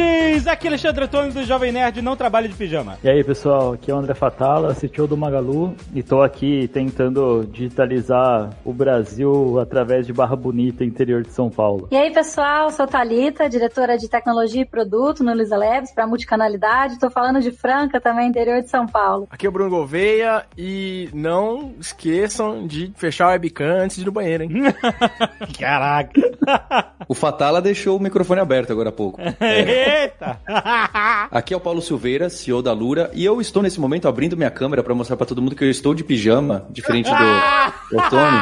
Nerds! Aqui é Alexandre Antônio do Jovem Nerd, não trabalho de pijama. E aí pessoal, aqui é o André Fatala, CTO do Magalu e tô aqui tentando digitalizar o Brasil através de Barra Bonita, interior de São Paulo. E aí pessoal, sou Thalita, diretora de tecnologia e produto no Luiza Labs para multicanalidade. Tô falando de Franca também, interior de São Paulo. Aqui é o Bruno Gouveia e não esqueçam de fechar o webcam antes de ir no banheiro, hein? Caraca! O Fatala deixou o microfone aberto agora há pouco. Eita! Aqui é o Paulo Silveira, CEO da Lura, e eu estou nesse momento abrindo minha câmera para mostrar para todo mundo que eu estou de pijama, diferente do Otônio.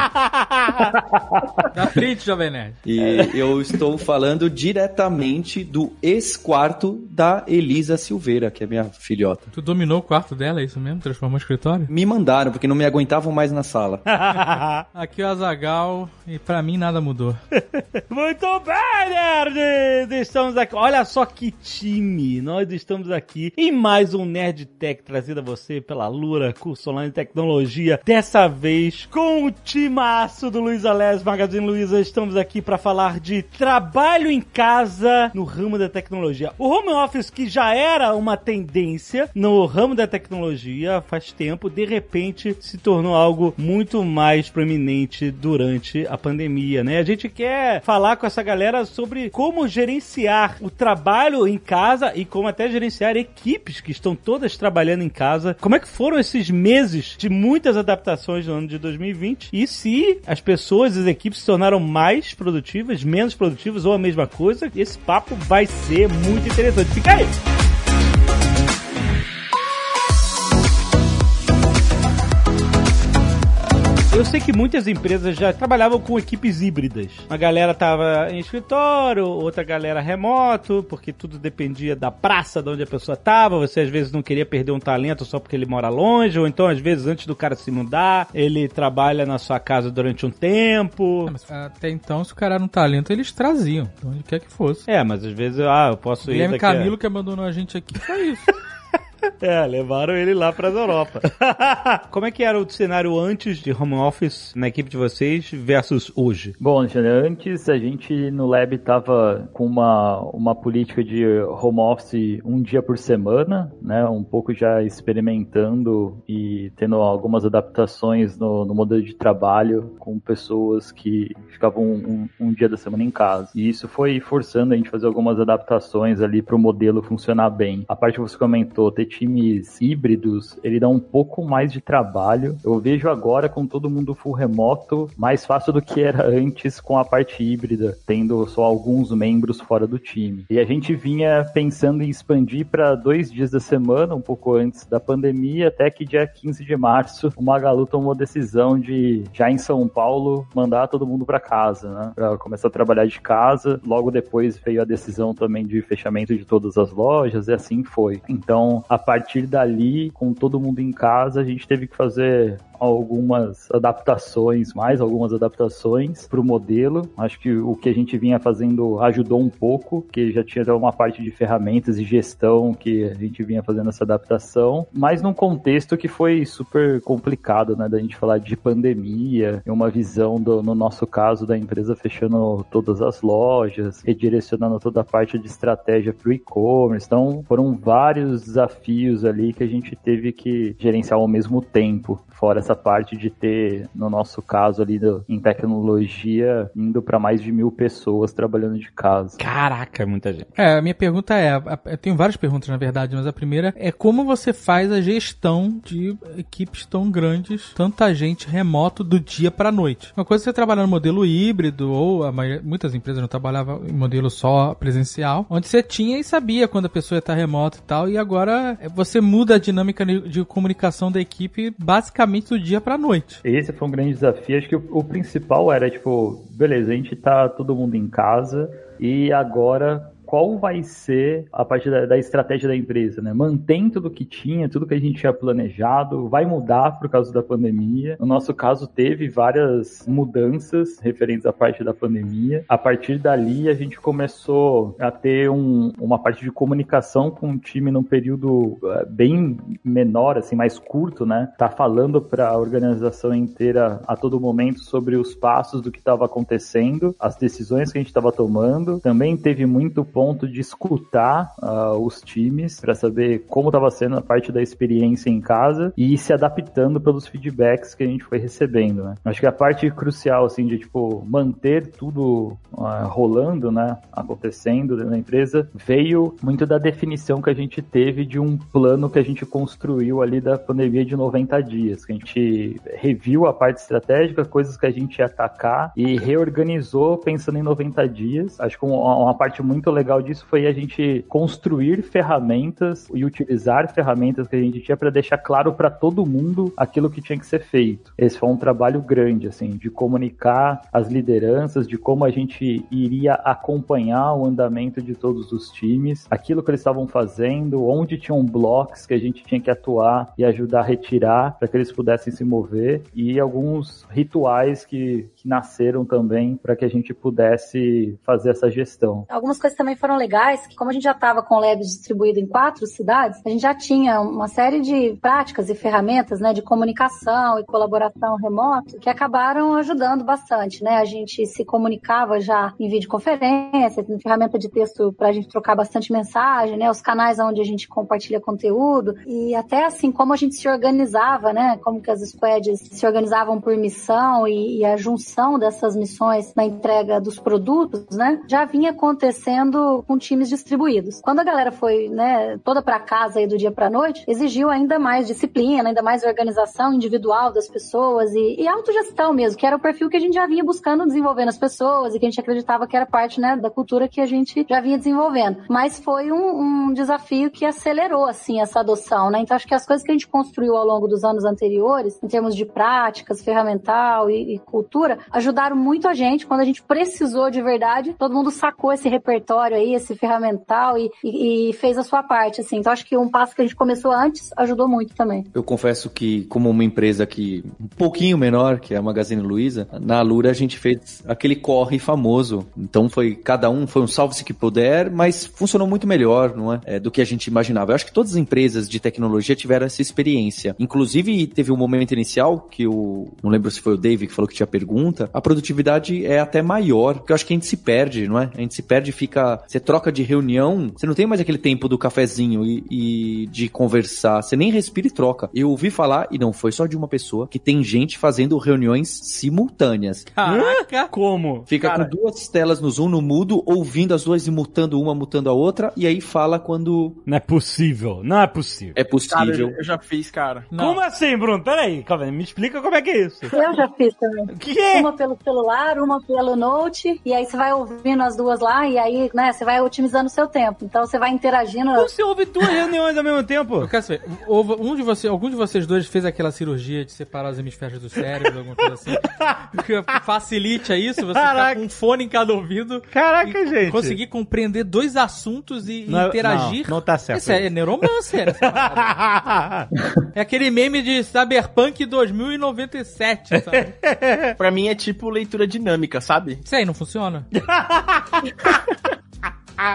Na frente, Jovem Nerd. E eu estou falando diretamente do ex-quarto da Elisa Silveira, que é minha filhota. Tu dominou o quarto dela, é isso mesmo? Transformou o escritório? Me mandaram, porque não me aguentavam mais na sala. Aqui é o Azagal e pra mim nada mudou. Muito bem, nerds! Estamos aqui. Olha só que time! Nós estamos aqui em mais um Nerd Tech trazido a você pela Lura, curso online de tecnologia. Dessa vez com o timaço do Luiz Alés, Magazine Luiza. Estamos aqui para falar de trabalho em casa no ramo da tecnologia. O home office, que já era uma tendência no ramo da tecnologia faz tempo, de repente se tornou algo muito mais proeminente durante a pandemia, né? A gente quer falar com essa galera sobre como gerenciar o trabalho em casa e como até gerenciar equipes que estão todas trabalhando em casa. Como é que foram esses meses de muitas adaptações no ano de 2020 e se as pessoas, as equipes se tornaram mais produtivas, menos produtivas ou a mesma coisa? Esse papo vai ser muito interessante. Fica aí! Eu sei que muitas empresas já trabalhavam com equipes híbridas. Uma galera tava em escritório, outra galera remoto, porque tudo dependia da praça de onde a pessoa tava. Você às vezes não queria perder um talento só porque ele mora longe, ou então às vezes antes do cara se mudar, ele trabalha na sua casa durante um tempo. É, mas até então, se o cara era um talento, eles traziam, de onde quer que fosse. É, mas às vezes, ah, eu posso ir Guilherme daqui a- Camilo que abandonou a gente aqui foi isso. É, levaram ele lá pra Europa. Como é que era o cenário antes de home office na equipe de vocês versus hoje? Bom, antes a gente no Lab tava com uma, uma política de home office um dia por semana, né? Um pouco já experimentando e tendo algumas adaptações no, no modelo de trabalho com pessoas que ficavam um, um dia da semana em casa. E isso foi forçando a gente a fazer algumas adaptações ali para o modelo funcionar bem. A parte que você comentou, ter times híbridos, ele dá um pouco mais de trabalho. Eu vejo agora com todo mundo full remoto, mais fácil do que era antes com a parte híbrida, tendo só alguns membros fora do time. E a gente vinha pensando em expandir para dois dias da semana, um pouco antes da pandemia, até que dia 15 de março, o Magalu tomou a decisão de, já em São Paulo, mandar todo mundo para casa, né? Pra começar a trabalhar de casa. Logo depois veio a decisão também de fechamento de todas as lojas, e assim foi. Então, a partir dali, com todo mundo em casa, a gente teve que fazer algumas adaptações, mais algumas adaptações para o modelo. Acho que o que a gente vinha fazendo ajudou um pouco, que já tinha uma parte de ferramentas e gestão que a gente vinha fazendo essa adaptação, mas num contexto que foi super complicado, né, da gente falar de pandemia, uma visão do, no nosso caso da empresa fechando todas as lojas, redirecionando toda a parte de estratégia para o e-commerce. Então, foram vários desafios ali que a gente teve que gerenciar ao mesmo tempo. Fora essa parte de ter, no nosso caso ali do, em tecnologia, indo para mais de mil pessoas trabalhando de casa. Caraca, muita gente. É, a minha pergunta é, a- eu tenho várias perguntas na verdade, mas a primeira é como você faz a gestão de equipes tão grandes, tanta gente remoto do dia pra noite. Uma coisa é você trabalhar no modelo híbrido, ou a maioria- muitas empresas não trabalhavam em modelo só presencial, onde você tinha e sabia quando a pessoa ia estar remota e tal, e agora você muda a dinâmica de de comunicação da equipe basicamente do dia pra noite. Esse foi um grande desafio. Acho que o, o principal era, tipo, beleza, a gente tá todo mundo em casa e agora qual vai ser a parte da, da estratégia da empresa, né? Mantém tudo que tinha, tudo que a gente tinha planejado, vai mudar por causa da pandemia. No nosso caso, teve várias mudanças referentes à parte da pandemia. A partir dali, a gente começou a ter um, uma parte de comunicação com o time num período eh, bem menor, assim, mais curto, né? Tá falando para a organização inteira a todo momento sobre os passos do que estava acontecendo, as decisões que a gente estava tomando. Também teve muito ponto de escutar uh, os times para saber como estava sendo a parte da experiência em casa e ir se adaptando pelos feedbacks que a gente foi recebendo, né? Acho que a parte crucial, assim, de, tipo, manter tudo uh, rolando, né, acontecendo na empresa, veio muito da definição que a gente teve de um plano que a gente construiu ali da pandemia de 90 dias, que a gente reviu a parte estratégica, coisas que a gente ia atacar e reorganizou pensando em 90 dias. Acho que uma, uma parte muito legal disso foi a gente construir ferramentas e utilizar ferramentas que a gente tinha para deixar claro para todo mundo aquilo que tinha que ser feito. Esse foi um trabalho grande, assim, de comunicar as lideranças, de como a gente iria acompanhar o andamento de todos os times, aquilo que eles estavam fazendo, onde tinham blocos que a gente tinha que atuar e ajudar a retirar para que eles pudessem se mover e alguns rituais que, que nasceram também para que a gente pudesse fazer essa gestão. Algumas coisas também foram legais, que como a gente já estava com o Labs distribuído em quatro cidades, a gente já tinha uma série de práticas e ferramentas, né, de comunicação e colaboração remoto que acabaram ajudando bastante, né? A gente se comunicava já em videoconferência, em ferramenta de texto para a gente trocar bastante mensagem, né? Os canais onde a gente compartilha conteúdo e até assim como a gente se organizava, né? Como que as squads se organizavam por missão e, e a junção dessas missões na entrega dos produtos, né? Já vinha acontecendo com times distribuídos. Quando a galera foi, né, toda para casa aí do dia para noite, exigiu ainda mais disciplina, ainda mais organização individual das pessoas e, e autogestão mesmo, que era o perfil que a gente já vinha buscando desenvolver nas pessoas e que a gente acreditava que era parte, né, da cultura que a gente já vinha desenvolvendo. Mas foi um, um desafio que acelerou, assim, essa adoção, né? Então acho que as coisas que a gente construiu ao longo dos anos anteriores, em termos de práticas, ferramental e, e cultura, ajudaram muito a gente quando a gente precisou de verdade. Todo mundo sacou esse repertório aí, esse ferramental e, e, e fez a sua parte, assim. Então acho que um passo que a gente começou antes ajudou muito também. Eu confesso que, como uma empresa que um pouquinho menor, que é a Magazine Luiza, na Lura a gente fez aquele corre famoso. Então foi cada um foi um salve-se que puder, mas funcionou muito melhor, não é? é? Do que a gente imaginava. Eu acho que todas as empresas de tecnologia tiveram essa experiência. Inclusive teve um momento inicial que o não lembro se foi o Dave que falou que tinha pergunta. A produtividade é até maior, porque eu acho que a gente se perde, não é? A gente se perde, fica você troca de reunião, você não tem mais aquele tempo do cafezinho e, e de conversar, você nem respira e troca. Eu ouvi falar e não foi só de uma pessoa que tem gente fazendo reuniões simultâneas. Caraca! Como? Fica Cara. com duas telas no Zoom, no mudo, ouvindo as duas e mutando uma, mutando a outra, e aí fala quando Não é possível, não é possível. é Cara, possível. eu, eu já fiz, cara. Não. Como assim, Bruno? Peraí, calma aí, me explica como é que é isso. Eu já fiz também. O que? Uma pelo celular, uma pelo note, e aí você vai ouvindo as duas lá, e aí, né, você vai otimizando o seu tempo. Então você vai interagindo. Como você ouve duas reuniões ao mesmo tempo? Eu quero saber, houve- um de você, algum de vocês dois fez aquela cirurgia de separar os hemisférios do cérebro, alguma coisa assim? Que facilite isso, você Caraca. com um fone em cada ouvido. Caraca, e gente. Conseguir compreender dois assuntos e, Não, interagir. não, não tá certo Isso é, isso. neuromancer. essa parada. é aquele meme de Cyberpunk 2097, sabe? Pra mim é tipo leitura dinâmica, sabe? Isso aí não funciona.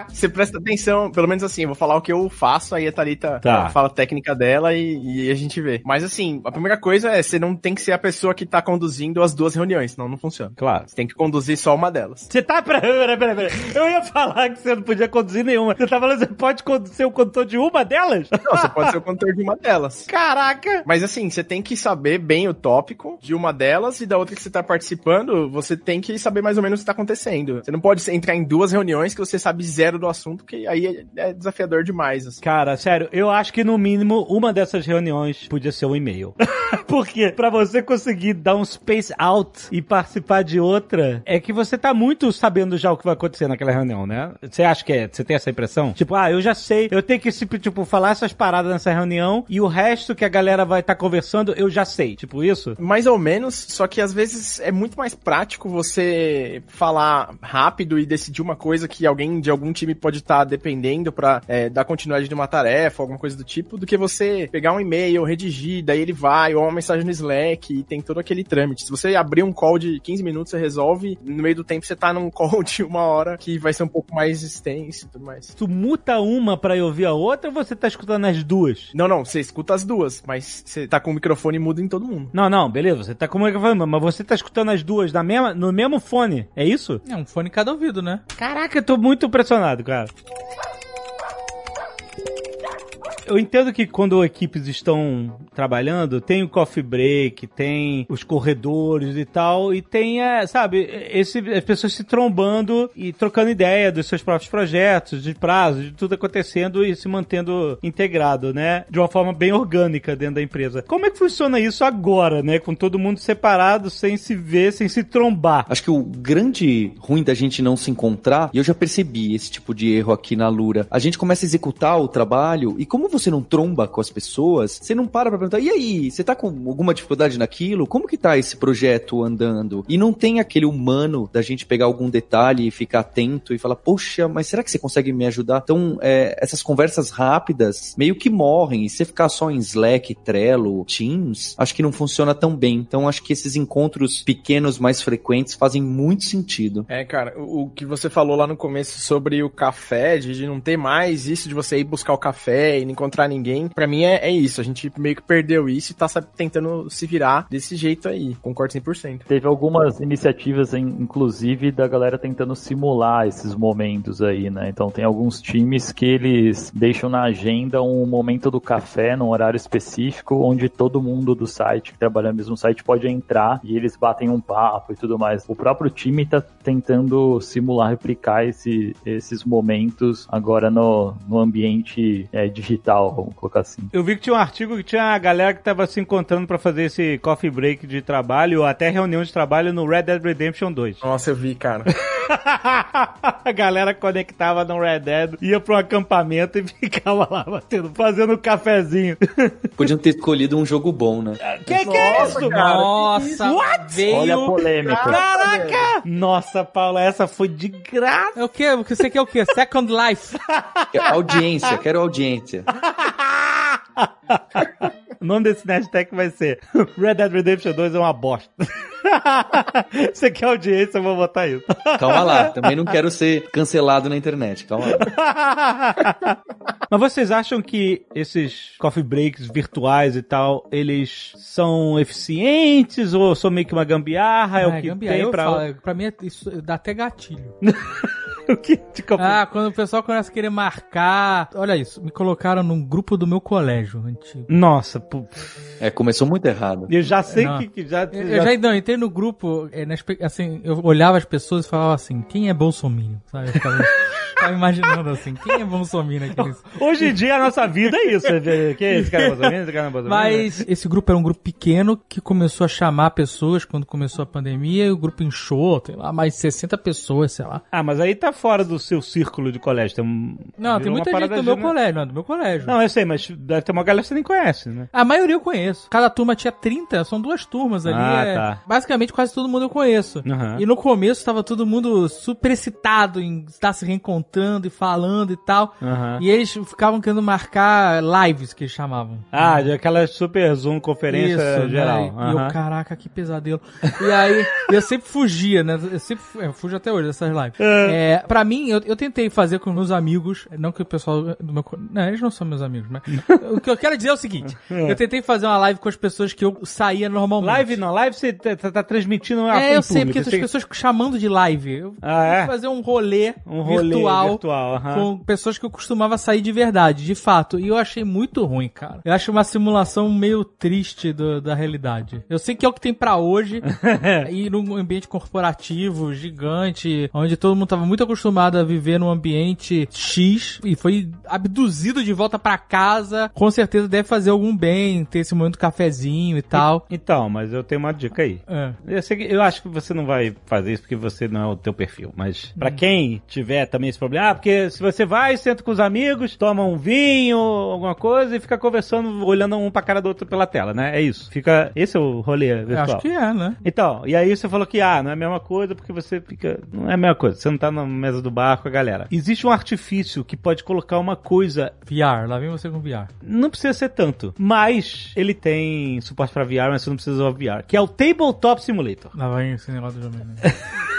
Você presta atenção, pelo menos assim, eu vou falar o que eu faço, aí a Thalita Tá. fala a técnica dela e, e a gente vê. Mas assim, a primeira coisa é, você não tem que ser a pessoa que tá conduzindo as duas reuniões, senão não funciona. claro. Você tem que conduzir só uma delas. Você tá. Peraí, peraí, peraí, peraí. Eu ia falar que você não podia conduzir nenhuma. Você tá falando que você pode ser o condutor de uma delas? Não, você pode ser o condutor de uma delas. Caraca! Mas assim, você tem que saber bem o tópico de uma delas e da outra que você tá participando, você tem que saber mais ou menos o que tá acontecendo. Você não pode entrar em duas reuniões que você sabe zero do assunto, que aí é, é desafiador demais. assim. Cara, sério, eu acho que no mínimo uma dessas reuniões podia ser um e-mail. Porque pra você conseguir dar um space out e participar de outra, é que você tá muito sabendo já o que vai acontecer naquela reunião, né? Você acha que é? Você tem essa impressão? Tipo, ah, eu já sei, eu tenho que, tipo, falar essas paradas nessa reunião e o resto que a galera vai estar conversando, eu já sei. Tipo isso? Mais ou menos, só que às vezes é muito mais prático você falar rápido e decidir uma coisa que alguém de algum algum time pode estar dependendo pra é, dar continuidade de uma tarefa, alguma coisa do tipo, do que você pegar um e-mail, redigir, daí ele vai, ou uma mensagem no Slack e tem todo aquele trâmite. Se você abrir um call de 15 minutos, você resolve, no meio do tempo você tá num call de uma hora que vai ser um pouco mais extenso e tudo mais. Tu muta uma pra eu ouvir a outra ou você tá escutando as duas? Não, não, você escuta as duas, mas você tá com o microfone mudo em todo mundo. Não, não, beleza, você tá com o microfone, mas você tá escutando as duas na mesma, no mesmo fone, é isso? É um fone em cada ouvido, né? Caraca, eu tô muito impressionado, cara. Eu entendo que quando equipes estão trabalhando, tem o coffee break, tem os corredores e tal, e tem, é, sabe, esse, as pessoas se trombando e trocando ideia dos seus próprios projetos, de prazos, de tudo acontecendo e se mantendo integrado, né? De uma forma bem orgânica dentro da empresa. Como é que funciona isso agora, né? Com todo mundo separado, sem se ver, sem se trombar. Acho que o grande ruim da gente não se encontrar, e eu já percebi esse tipo de erro aqui na Lura, a gente começa a executar o trabalho e como você não tromba com as pessoas, você não para pra perguntar, e aí, você tá com alguma dificuldade naquilo? Como que tá esse projeto andando? E não tem aquele humano da gente pegar algum detalhe e ficar atento e falar, poxa, mas será que você consegue me ajudar? Então, é, essas conversas rápidas meio que morrem. E você ficar só em Slack, Trello, Teams, acho que não funciona tão bem. Então, acho que esses encontros pequenos, mais frequentes, fazem muito sentido. É, cara, o, que você falou lá no começo sobre o café, de, não ter mais isso de você ir buscar o café e não encontrar ninguém, pra mim é, é isso. A gente meio que perdeu isso e tá sabe, tentando se virar desse jeito aí. Concordo 100%. Teve algumas iniciativas, in- inclusive, da galera tentando simular esses momentos aí, né? Então tem alguns times que eles deixam na agenda um momento do café num horário específico, onde todo mundo do site que trabalha no mesmo site pode entrar e eles batem um papo e tudo mais. O próprio time tá tentando simular, replicar esse, esses momentos agora no, no ambiente é, digital, vamos colocar assim. Eu vi que tinha um artigo que tinha a galera que tava se encontrando pra fazer esse coffee break de trabalho, ou até reunião de trabalho no Red Dead Redemption 2. Nossa, eu vi, cara. a galera conectava no Red Dead, ia pro acampamento e ficava lá batendo, fazendo um cafezinho. Podiam ter escolhido um jogo bom, né? que que é isso? Nossa, veio... Olha a polêmica. Caraca! Nossa, Paula, essa foi de graça. É o quê? Você quer o quê? Second Life. Audiência, quero audiência. O nome desse Nerdtech vai ser Red Dead Redemption 2 é uma bosta. Você quer audiência, eu vou botar isso. Calma lá, também não quero ser cancelado na internet, calma lá. Mas vocês acham que esses coffee breaks virtuais e tal, eles são eficientes ou são meio que uma gambiarra? É, o que gambiarra. tem pra... falo, pra mim é- isso dá até gatilho. o que Ah, quando o pessoal começa a querer marcar. Olha isso, me colocaram num grupo do meu colégio antigo. Nossa, É, começou muito errado. eu já sei Não. que, que já, Eu, eu já não, entrei no grupo, é, assim, eu olhava as pessoas e falava assim, quem é Bolsominion? Sabe? Eu ficava, ficava imaginando assim, quem é Bolsominion aqueles. Hoje em dia a nossa vida é isso. Quem é esse cara Bolsonaro? Esse cara é Bolsonaro? Mas esse grupo era um grupo pequeno que começou a chamar pessoas quando começou a pandemia e o grupo inchou, sei lá, mais de 60 pessoas, sei lá. Ah, mas aí tá fora do seu círculo de colégio. Tem um, Não, tem muita gente do meu colégio, não, é do meu colégio. Não, eu sei, mas deve ter uma galera que você nem conhece, né? A maioria eu conheço. Cada turma tinha 30, são duas turmas ali. Ah, é- tá. Basicamente quase todo mundo eu conheço. Aham. E no começo estava todo mundo super excitado em estar se reencontrando e falando e tal. Aham. E eles ficavam querendo marcar lives, que eles chamavam. Ah, de aquela super Zoom conferência Isso, geral. né? E eu, caraca, que pesadelo. E aí, eu sempre fugia, né? Eu sempre fu- eu fujo até hoje dessas lives. É, pra mim, eu, eu tentei fazer com meus amigos, não que o pessoal do meu... Não, eles não são meus amigos, mas... o que eu quero dizer é o seguinte, eu tentei fazer uma live com as pessoas que eu saía normalmente. Live não, live você tá, transmitindo uma É, eu sei, porque as pessoas chamando de live. Eu Ah, é? fazer um rolê, Um rolê virtual, com pessoas que eu costumava sair de verdade, de fato. E eu achei muito ruim, cara. Eu acho uma simulação meio triste do- da realidade. Eu sei que é o que tem pra hoje, e num ambiente corporativo, gigante, onde todo mundo tava muito acostumado a viver num ambiente X, e foi abduzido de volta pra casa. Com certeza deve fazer algum bem, ter esse momento cafezinho e tal. Então, mas eu tenho uma dica aí. É. Eu, sei eu acho que você não vai fazer isso porque você não é o teu perfil, mas pra quem tiver também esse problema, ah, porque se você vai, senta com os amigos, toma um vinho, alguma coisa e fica conversando, olhando um pra cara do outro pela tela, né? É isso. Fica, esse é o rolê Eu virtual. acho que é, né? Então, e aí você falou que, ah, não é a mesma coisa porque você fica. Não é a mesma coisa, você não tá no mesa do bar com a galera. Existe um artifício que pode colocar uma coisa. VR, lá vem você com VR. Não precisa ser tanto, mas ele tem suporte pra VR, mas você não precisa usar VR. Que é o Tabletop Simulator. Lá vem esse negócio do jogo.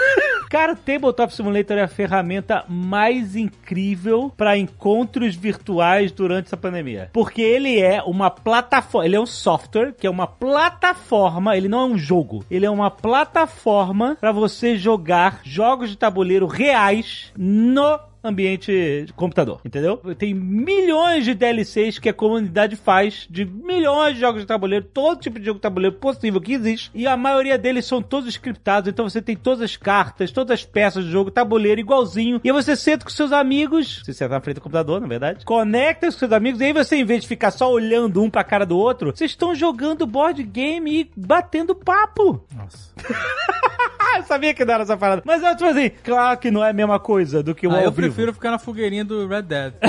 Cara, o Tabletop Simulator é a ferramenta mais incrível para encontros virtuais durante essa pandemia. Porque ele é uma plataforma, ele é um software que é uma plataforma, ele não é um jogo, ele é uma plataforma para você jogar jogos de tabuleiro reais no ambiente de computador, entendeu? Tem milhões de DLCs que a comunidade faz de milhões de jogos de tabuleiro, todo tipo de jogo de tabuleiro possível que existe, e a maioria deles são todos scriptados, então você tem todas as cartas, todas as peças de jogo, tabuleiro igualzinho, e aí você senta com seus amigos, você tá na frente do computador, na verdade, conecta com seus amigos, e aí você, em vez de ficar só olhando um pra cara do outro, vocês estão jogando board game e batendo papo. Nossa. Eu sabia que não era essa parada. Mas eu, tipo assim, claro que não é a mesma coisa do que o Ah, ao eu vivo. Prefiro ficar na fogueirinha do Red Dead.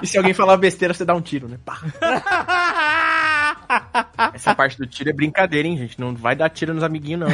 E se alguém falar besteira, você dá um tiro, né? Pá. Essa parte do tiro é brincadeira, hein, gente? Não vai dar tiro nos amiguinhos, não.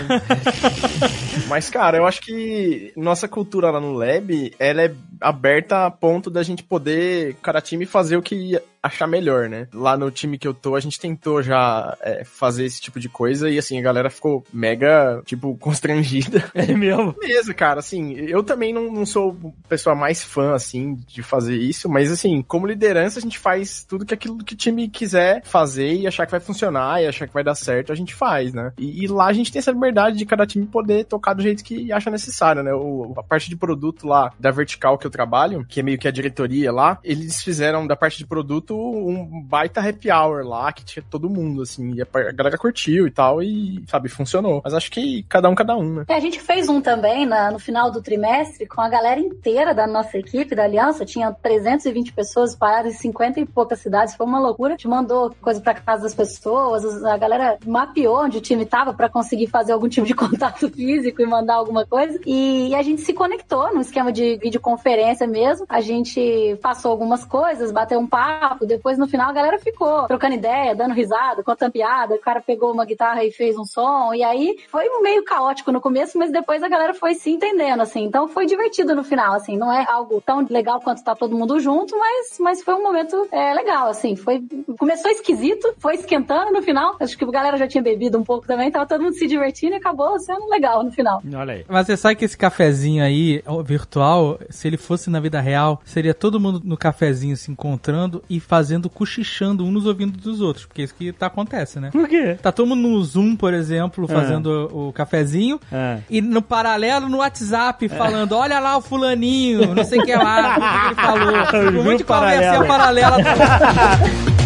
Mas, cara, eu acho que nossa cultura lá no Lab, ela é aberta a ponto da gente poder, cada time, fazer o que achar melhor, né? Lá no time que eu tô, a gente tentou já é, fazer esse tipo de coisa e, assim, a galera ficou mega, tipo, constrangida. É mesmo? Beleza, cara, assim, eu também não, não sou a pessoa mais fã, assim, de fazer isso, mas, assim, como liderança, a gente faz tudo que aquilo que o time quiser fazer e achar que vai funcionar e achar que vai dar certo, a gente faz, né? E, e lá a gente tem essa liberdade de cada time poder tocar do jeito que acha necessário, né? O, a parte de produto lá, da vertical que eu trabalho, que é meio que a diretoria lá, eles fizeram da parte de produto um baita happy hour lá, que tinha todo mundo, assim, e a galera curtiu e tal, e, sabe, funcionou. Mas acho que cada um, cada um, né? É, a gente fez um também na- no final do trimestre com a galera inteira da nossa equipe, da Aliança. Tinha 320 pessoas espalhadas em 50 e poucas cidades. Foi uma loucura. A gente mandou coisa pra casa das pessoas. A galera mapeou onde o time tava pra conseguir fazer algum tipo de contato físico e mandar alguma coisa. E, a gente se conectou num esquema de videoconferência mesmo. A gente passou algumas coisas, bateu um papo. Depois, no final, a galera ficou trocando ideia, dando risada, contando piada. O cara pegou uma guitarra e fez um som. E aí foi meio caótico no começo, mas depois a galera foi se entendendo, assim. Então foi divertido no final, assim. Não é algo tão legal quanto tá todo mundo junto, mas, mas foi um momento é, legal, assim. Foi, começou esquisito, foi esquentando no final. Acho que a galera já tinha bebido um pouco também, tava todo mundo se divertindo e acabou sendo legal no final. Olha aí. Mas você sabe que esse cafezinho aí, virtual, se ele fosse na vida real, seria todo mundo no cafezinho se encontrando e fazendo, cochichando um nos ouvidos dos outros. Porque é isso que tá acontece, né? Por quê? Tá todo mundo no Zoom, por exemplo, fazendo o, o cafezinho. É. E no paralelo, no WhatsApp, falando: olha lá o fulaninho, não sei o que lá, o que ele falou. Um monte de conversinha paralelo. paralela.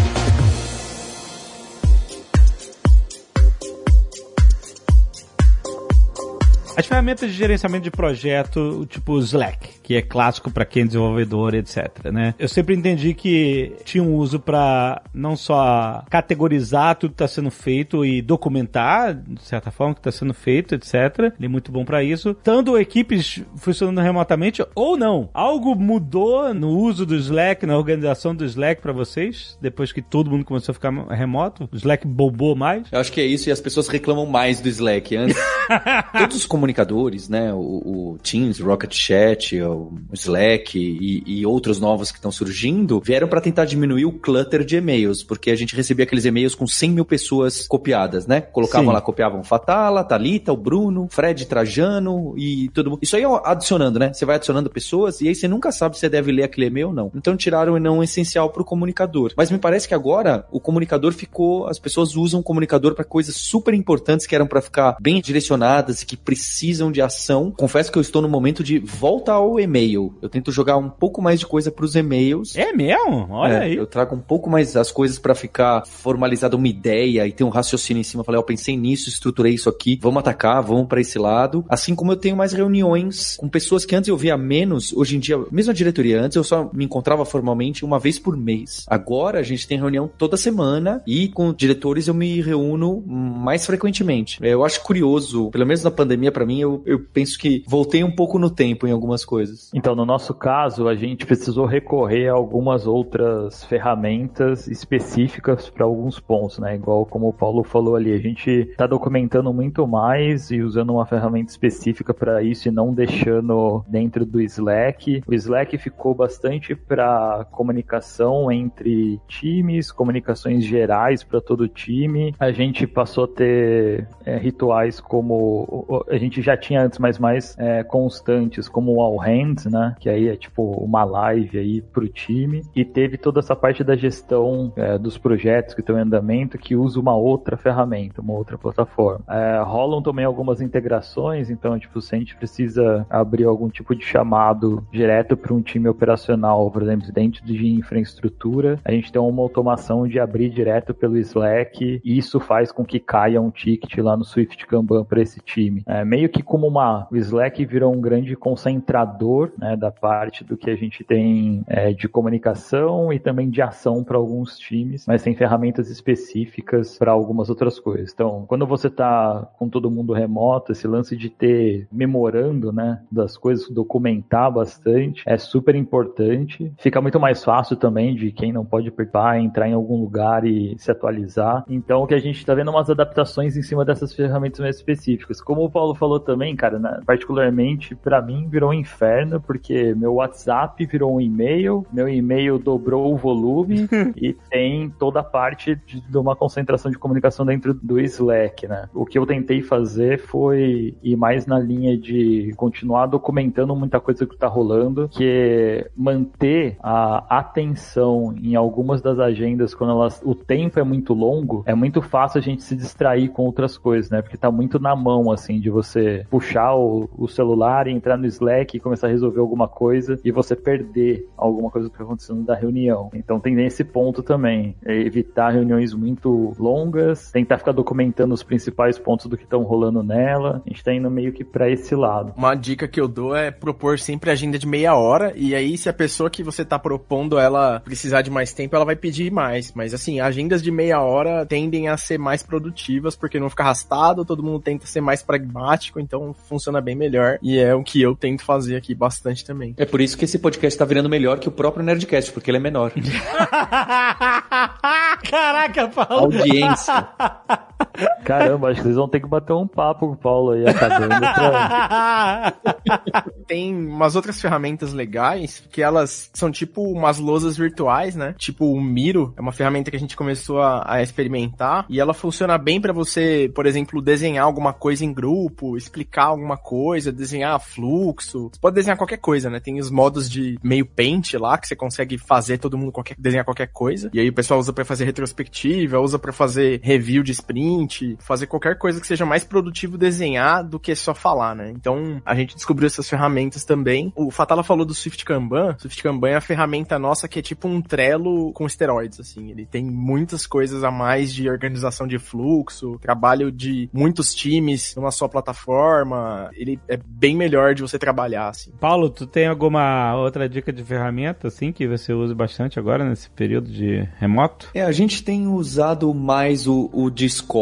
As ferramentas de gerenciamento de projeto, tipo Slack, que é clássico para quem é desenvolvedor, etc, né? Eu sempre entendi que tinha um uso para não só categorizar tudo que está sendo feito e documentar, de certa forma, o que está sendo feito, etc. Ele é muito bom para isso. Tanto equipes funcionando remotamente ou não. Algo mudou no uso do Slack, na organização do Slack para vocês, depois que todo mundo começou a ficar remoto? O Slack bombou mais? Eu acho que é isso e as pessoas reclamam mais do Slack. Antes, todos os comunicadores, né? O, o Teams, o Rocket Chat, o Slack e, e outros novos que estão surgindo, vieram para tentar diminuir o clutter de e-mails, porque a gente recebia aqueles e-mails com 100 mil pessoas copiadas, né? Colocavam Sim. lá, copiavam Fatala, Thalita, o Bruno, Fred Trajano e todo mundo. Isso aí é adicionando, né? Você vai adicionando pessoas e aí você nunca sabe se você deve ler aquele e-mail ou não. Então tiraram o não essencial pro comunicador. Mas me parece que agora o comunicador ficou, as pessoas usam o comunicador para coisas super importantes que eram para ficar bem direcionadas e que precisam de ação. Confesso que eu estou no momento de volta ao e-mail. Eu tento jogar um pouco mais de coisa pros e-mails. É mesmo? Olha É, aí. Eu trago um pouco mais as coisas pra ficar formalizada uma ideia e ter um raciocínio em cima. Falei, ó, pensei nisso, estruturei isso aqui, vamos atacar, vamos pra esse lado. Assim como eu tenho mais reuniões com pessoas que antes eu via menos, hoje em dia, mesmo a diretoria, antes eu só me encontrava formalmente uma vez por mês. Agora a gente tem reunião toda semana e com diretores eu me reúno mais frequentemente. É, Eu acho curioso, pelo menos na pandemia pra mim, eu, eu penso que voltei um pouco no tempo em algumas coisas. Coisas? Então, no nosso caso, a gente precisou recorrer a algumas outras ferramentas específicas para alguns pontos, né? Igual como o Paulo falou ali, a gente está documentando muito mais e usando uma ferramenta específica para isso e não deixando dentro do Slack. O Slack ficou bastante para comunicação entre times, comunicações gerais para todo time. A gente passou a ter é, rituais como a gente já tinha antes, mas mais é, constantes, como o All Hands, né? Que aí é tipo uma live aí pro time. E teve toda essa parte da gestão é, dos projetos que estão em andamento que usa uma outra ferramenta, uma outra plataforma. É, rolam também algumas integrações, então, tipo, se a gente precisa abrir algum tipo de chamado direto para um time operacional, por exemplo, dentro de infraestrutura, a gente tem uma automação de abrir direto pelo Slack e isso faz com que caia um ticket lá no Swift Kanban para esse time. É, meio que como uma, o Slack virou um grande concentrador né, da parte do que a gente tem é, de comunicação e também de ação para alguns times, mas tem ferramentas específicas para algumas outras coisas. Então, quando você está com todo mundo remoto, esse lance de ter memorando né, das coisas, documentar bastante, é super importante. Fica muito mais fácil também de quem não pode participar, entrar em algum lugar e se atualizar. Então, o que a gente está vendo é umas adaptações em cima dessas ferramentas mais específicas. Como o Paulo falou também, cara, né, particularmente para mim virou um inferno, porque meu WhatsApp virou um e-mail, meu e-mail dobrou o volume e tem toda a parte de, de, uma concentração de comunicação dentro do Slack, né? O que eu tentei fazer foi ir mais na linha de continuar documentando muita coisa que tá rolando, que é manter a atenção em algumas das agendas quando elas, o tempo é muito longo, é muito fácil a gente se distrair com outras coisas, né? Porque tá muito na mão, assim, de você puxar o, o celular e entrar no Slack e começar a resolver alguma coisa e você perder alguma coisa que tá acontecendo da reunião. Então tem esse ponto também. É evitar reuniões muito longas, tentar ficar documentando os principais pontos do que estão rolando nela. A gente tá indo meio que para esse lado. Uma dica que eu dou é propor sempre agenda de meia hora e aí se a pessoa que você tá propondo ela precisar de mais tempo, ela vai pedir mais. Mas assim, agendas de meia hora tendem a ser mais produtivas porque não fica arrastado, todo mundo tenta ser mais pragmático, então funciona bem melhor. E é o que eu tento fazer aqui bastante também. É por isso que esse podcast tá virando melhor que o próprio Nerdcast, porque ele é menor. Caraca, Paulo. Audiência. Caramba, acho que vocês vão ter que bater um papo com o Paulo aí acabando pra... Tem umas outras ferramentas legais que elas são tipo umas lousas virtuais, né? Tipo o Miro, é uma ferramenta que a gente começou a, a experimentar e ela funciona bem para você, por exemplo, desenhar alguma coisa em grupo, explicar alguma coisa, desenhar fluxo. Você pode desenhar qualquer coisa, né? Tem os modos de meio paint lá que você consegue fazer todo mundo qualquer, desenhar qualquer coisa. E aí o pessoal usa para fazer retrospectiva, usa para fazer review de sprint, fazer qualquer coisa que seja mais produtivo desenhar do que só falar, né? Então a gente descobriu essas ferramentas também. O Fatala falou do Swift Kanban. Swift Kanban é a ferramenta nossa que é tipo um Trello com esteroides, assim. Ele tem muitas coisas a mais de organização de fluxo, trabalho de muitos times numa só plataforma. Ele é bem melhor de você trabalhar, assim. Paulo, tu tem alguma outra dica de ferramenta, assim, que você usa bastante agora nesse período de remoto? É, a gente tem usado mais o, o Discord,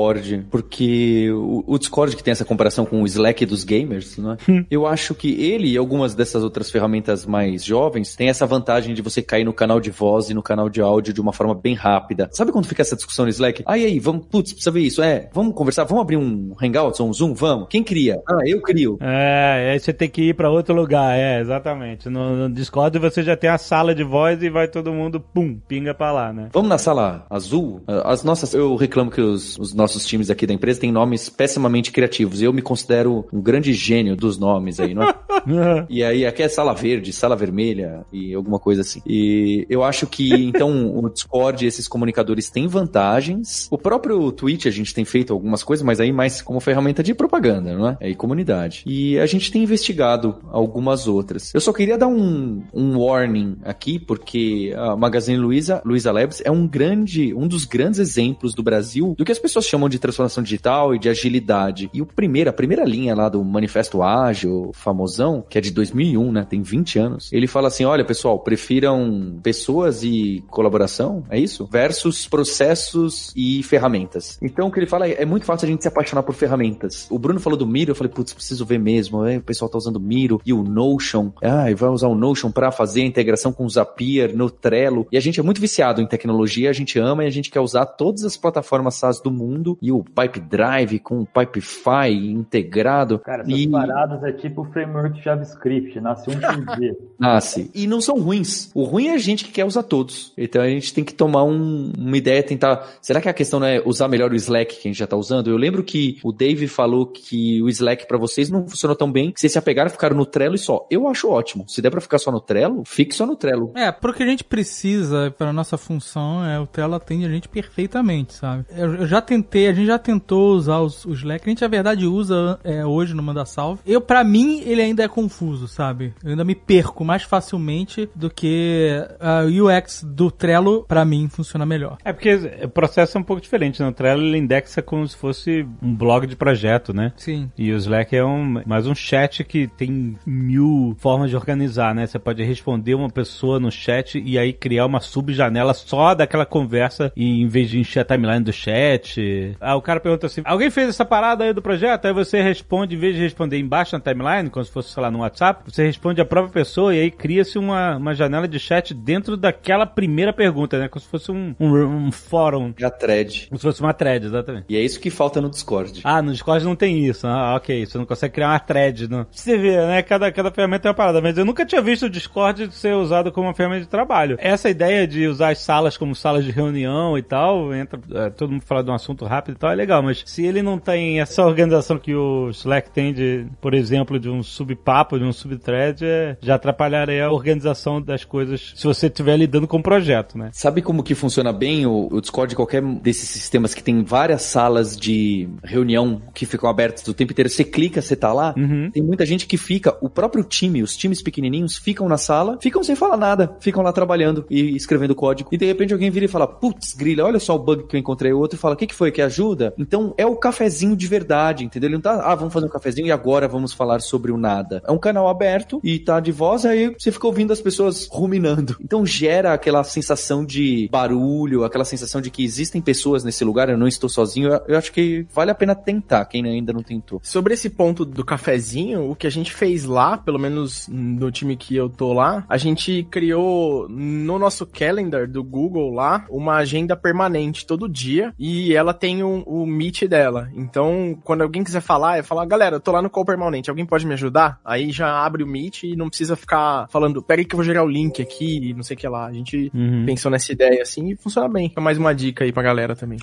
porque o, o, Discord que tem essa comparação com o Slack dos gamers, né? Eu acho que ele e algumas dessas outras ferramentas mais jovens têm essa vantagem de você cair no canal de voz e no canal de áudio de uma forma bem rápida. Sabe quando fica essa discussão no Slack? Aí, aí, vamos, putz, precisa ver isso. É, vamos conversar, vamos abrir um Hangouts ou um Zoom? Vamos. Quem cria? Ah, eu crio. É, aí você tem que ir para outro lugar, é, exatamente. No, no, Discord você já tem a sala de voz e vai todo mundo, pum, pinga pra lá, né? Vamos na sala azul? As nossas, eu reclamo que os, os nossos times aqui da empresa têm nomes pessimamente criativos. Eu me considero um grande gênio dos nomes aí, não é? e aí, aqui é sala verde, sala vermelha e alguma coisa assim. E eu acho que, então, o Discord e esses comunicadores têm vantagens. O próprio Twitch, a gente tem feito algumas coisas, mas aí mais como ferramenta de propaganda, não é? É, e comunidade. E a gente tem investigado algumas outras. Eu só queria dar um, um warning aqui, porque a Magazine Luiza, Luiza Labs, é um grande, um dos grandes exemplos do Brasil do que as pessoas chamam de transformação digital e de agilidade. E o primeiro, a primeira linha lá do Manifesto Ágil, famosão, que é de 2001, né? Tem 20 anos. Ele fala assim: olha, pessoal, prefiram pessoas e colaboração, é isso? Versus processos e ferramentas. Então, o que ele fala é, é muito fácil a gente se apaixonar por ferramentas. O Bruno falou do Miro, eu falei, putz, preciso ver mesmo. Aí, o pessoal tá usando Miro e o Notion. Ah, vai usar o Notion para fazer a integração com o Zapier no Trello. E a gente é muito viciado em tecnologia, a gente ama e a gente quer usar todas as plataformas SaaS do mundo e o Pipe Drive com o Pipefy integrado. Cara, essas e... paradas é tipo o framework JavaScript, nasce um por dia. Nasce. E não são ruins. O ruim é a gente que quer usar todos. Então a gente tem que tomar um, uma ideia, tentar. Será que a questão não é usar melhor o Slack que a gente já tá usando? Eu lembro que o Dave falou que o Slack para vocês não funcionou tão bem, que vocês se apegaram, ficaram no Trello e só. Eu acho ótimo. Se der para ficar só no Trello, fique só no Trello. É, porque a gente precisa, para nossa função, é, o Trello atende a gente perfeitamente, sabe? Eu, eu já tentei, a gente já tentou usar os, o Slack, a gente na verdade usa é, hoje no Manda Salve. Eu, para mim, ele ainda é confuso, sabe? Eu ainda me perco mais facilmente do que a UX do Trello, para mim, funciona melhor. É porque o processo é um pouco diferente, né? O Trello ele indexa como se fosse um blog de projeto, né? Sim. E o Slack é um, mais um chat que tem mil formas de organizar, né? Você pode responder uma pessoa no chat e aí criar uma subjanela só daquela conversa e em vez de encher a timeline do chat. Ah, o cara pergunta assim: alguém fez essa parada aí do projeto? Aí você responde, em vez de responder embaixo na timeline, como se fosse, sei lá, no WhatsApp, você responde a própria pessoa e aí cria-se uma, uma janela de chat dentro daquela primeira pergunta, né? Como se fosse um, um, um fórum. A thread. Como se fosse uma thread, exatamente. E é isso que falta no Discord. Ah, no Discord não tem isso. Ah, ok. Você não consegue criar uma thread. Não. Você vê, né? Cada, cada ferramenta é uma parada. Mas eu nunca tinha visto o Discord ser usado como uma ferramenta de trabalho. Essa ideia de usar as salas como salas de reunião e tal, entra é, todo mundo fala de um assunto rápido e tal, é legal. Mas se ele não tem essa organização que o Slack tem de, por exemplo, de um subpapo, de um subthread, é, já atrapalharia a organização das coisas se você estiver lidando com o projeto, né? Sabe como que funciona bem o, o Discord qualquer desses sistemas que tem várias salas de reunião que ficam abertas o tempo inteiro? Você clica, você tá lá. Uhum. Tem muita gente que fica, o próprio time, os times pequenininhos ficam na sala, ficam sem falar nada, ficam lá trabalhando e escrevendo código. E de repente alguém vira e fala: Putz, grila, olha só o bug que eu encontrei. O outro fala: O que, que foi? Que ajuda? Então é o cafezinho de verdade, entendeu? Ele não tá, ah, vamos fazer um cafezinho e agora vamos falar sobre o nada. É um canal aberto e tá de voz, aí você fica ouvindo as pessoas ruminando. Então gera aquela sensação de barulho, aquela sensação de que existem pessoas nesse lugar, eu não estou sozinho. Eu, eu acho que vale a pena tentar, quem ainda não tentou. Sobre esse ponto do cafezinho, o que a gente fez lá, pelo menos no time que eu tô lá, a gente criou no nosso calendar do Google lá uma agenda permanente todo dia e ela tem o um, um Meet dela. Então, quando alguém quiser falar, é falar, galera, eu tô lá no call permanente, alguém pode me ajudar? Aí já abre o Meet e não precisa ficar falando, pera aí que eu vou gerar o link aqui e não sei o que lá. A gente Uhum. pensou nessa ideia assim e funciona bem. É mais uma dica aí pra galera também.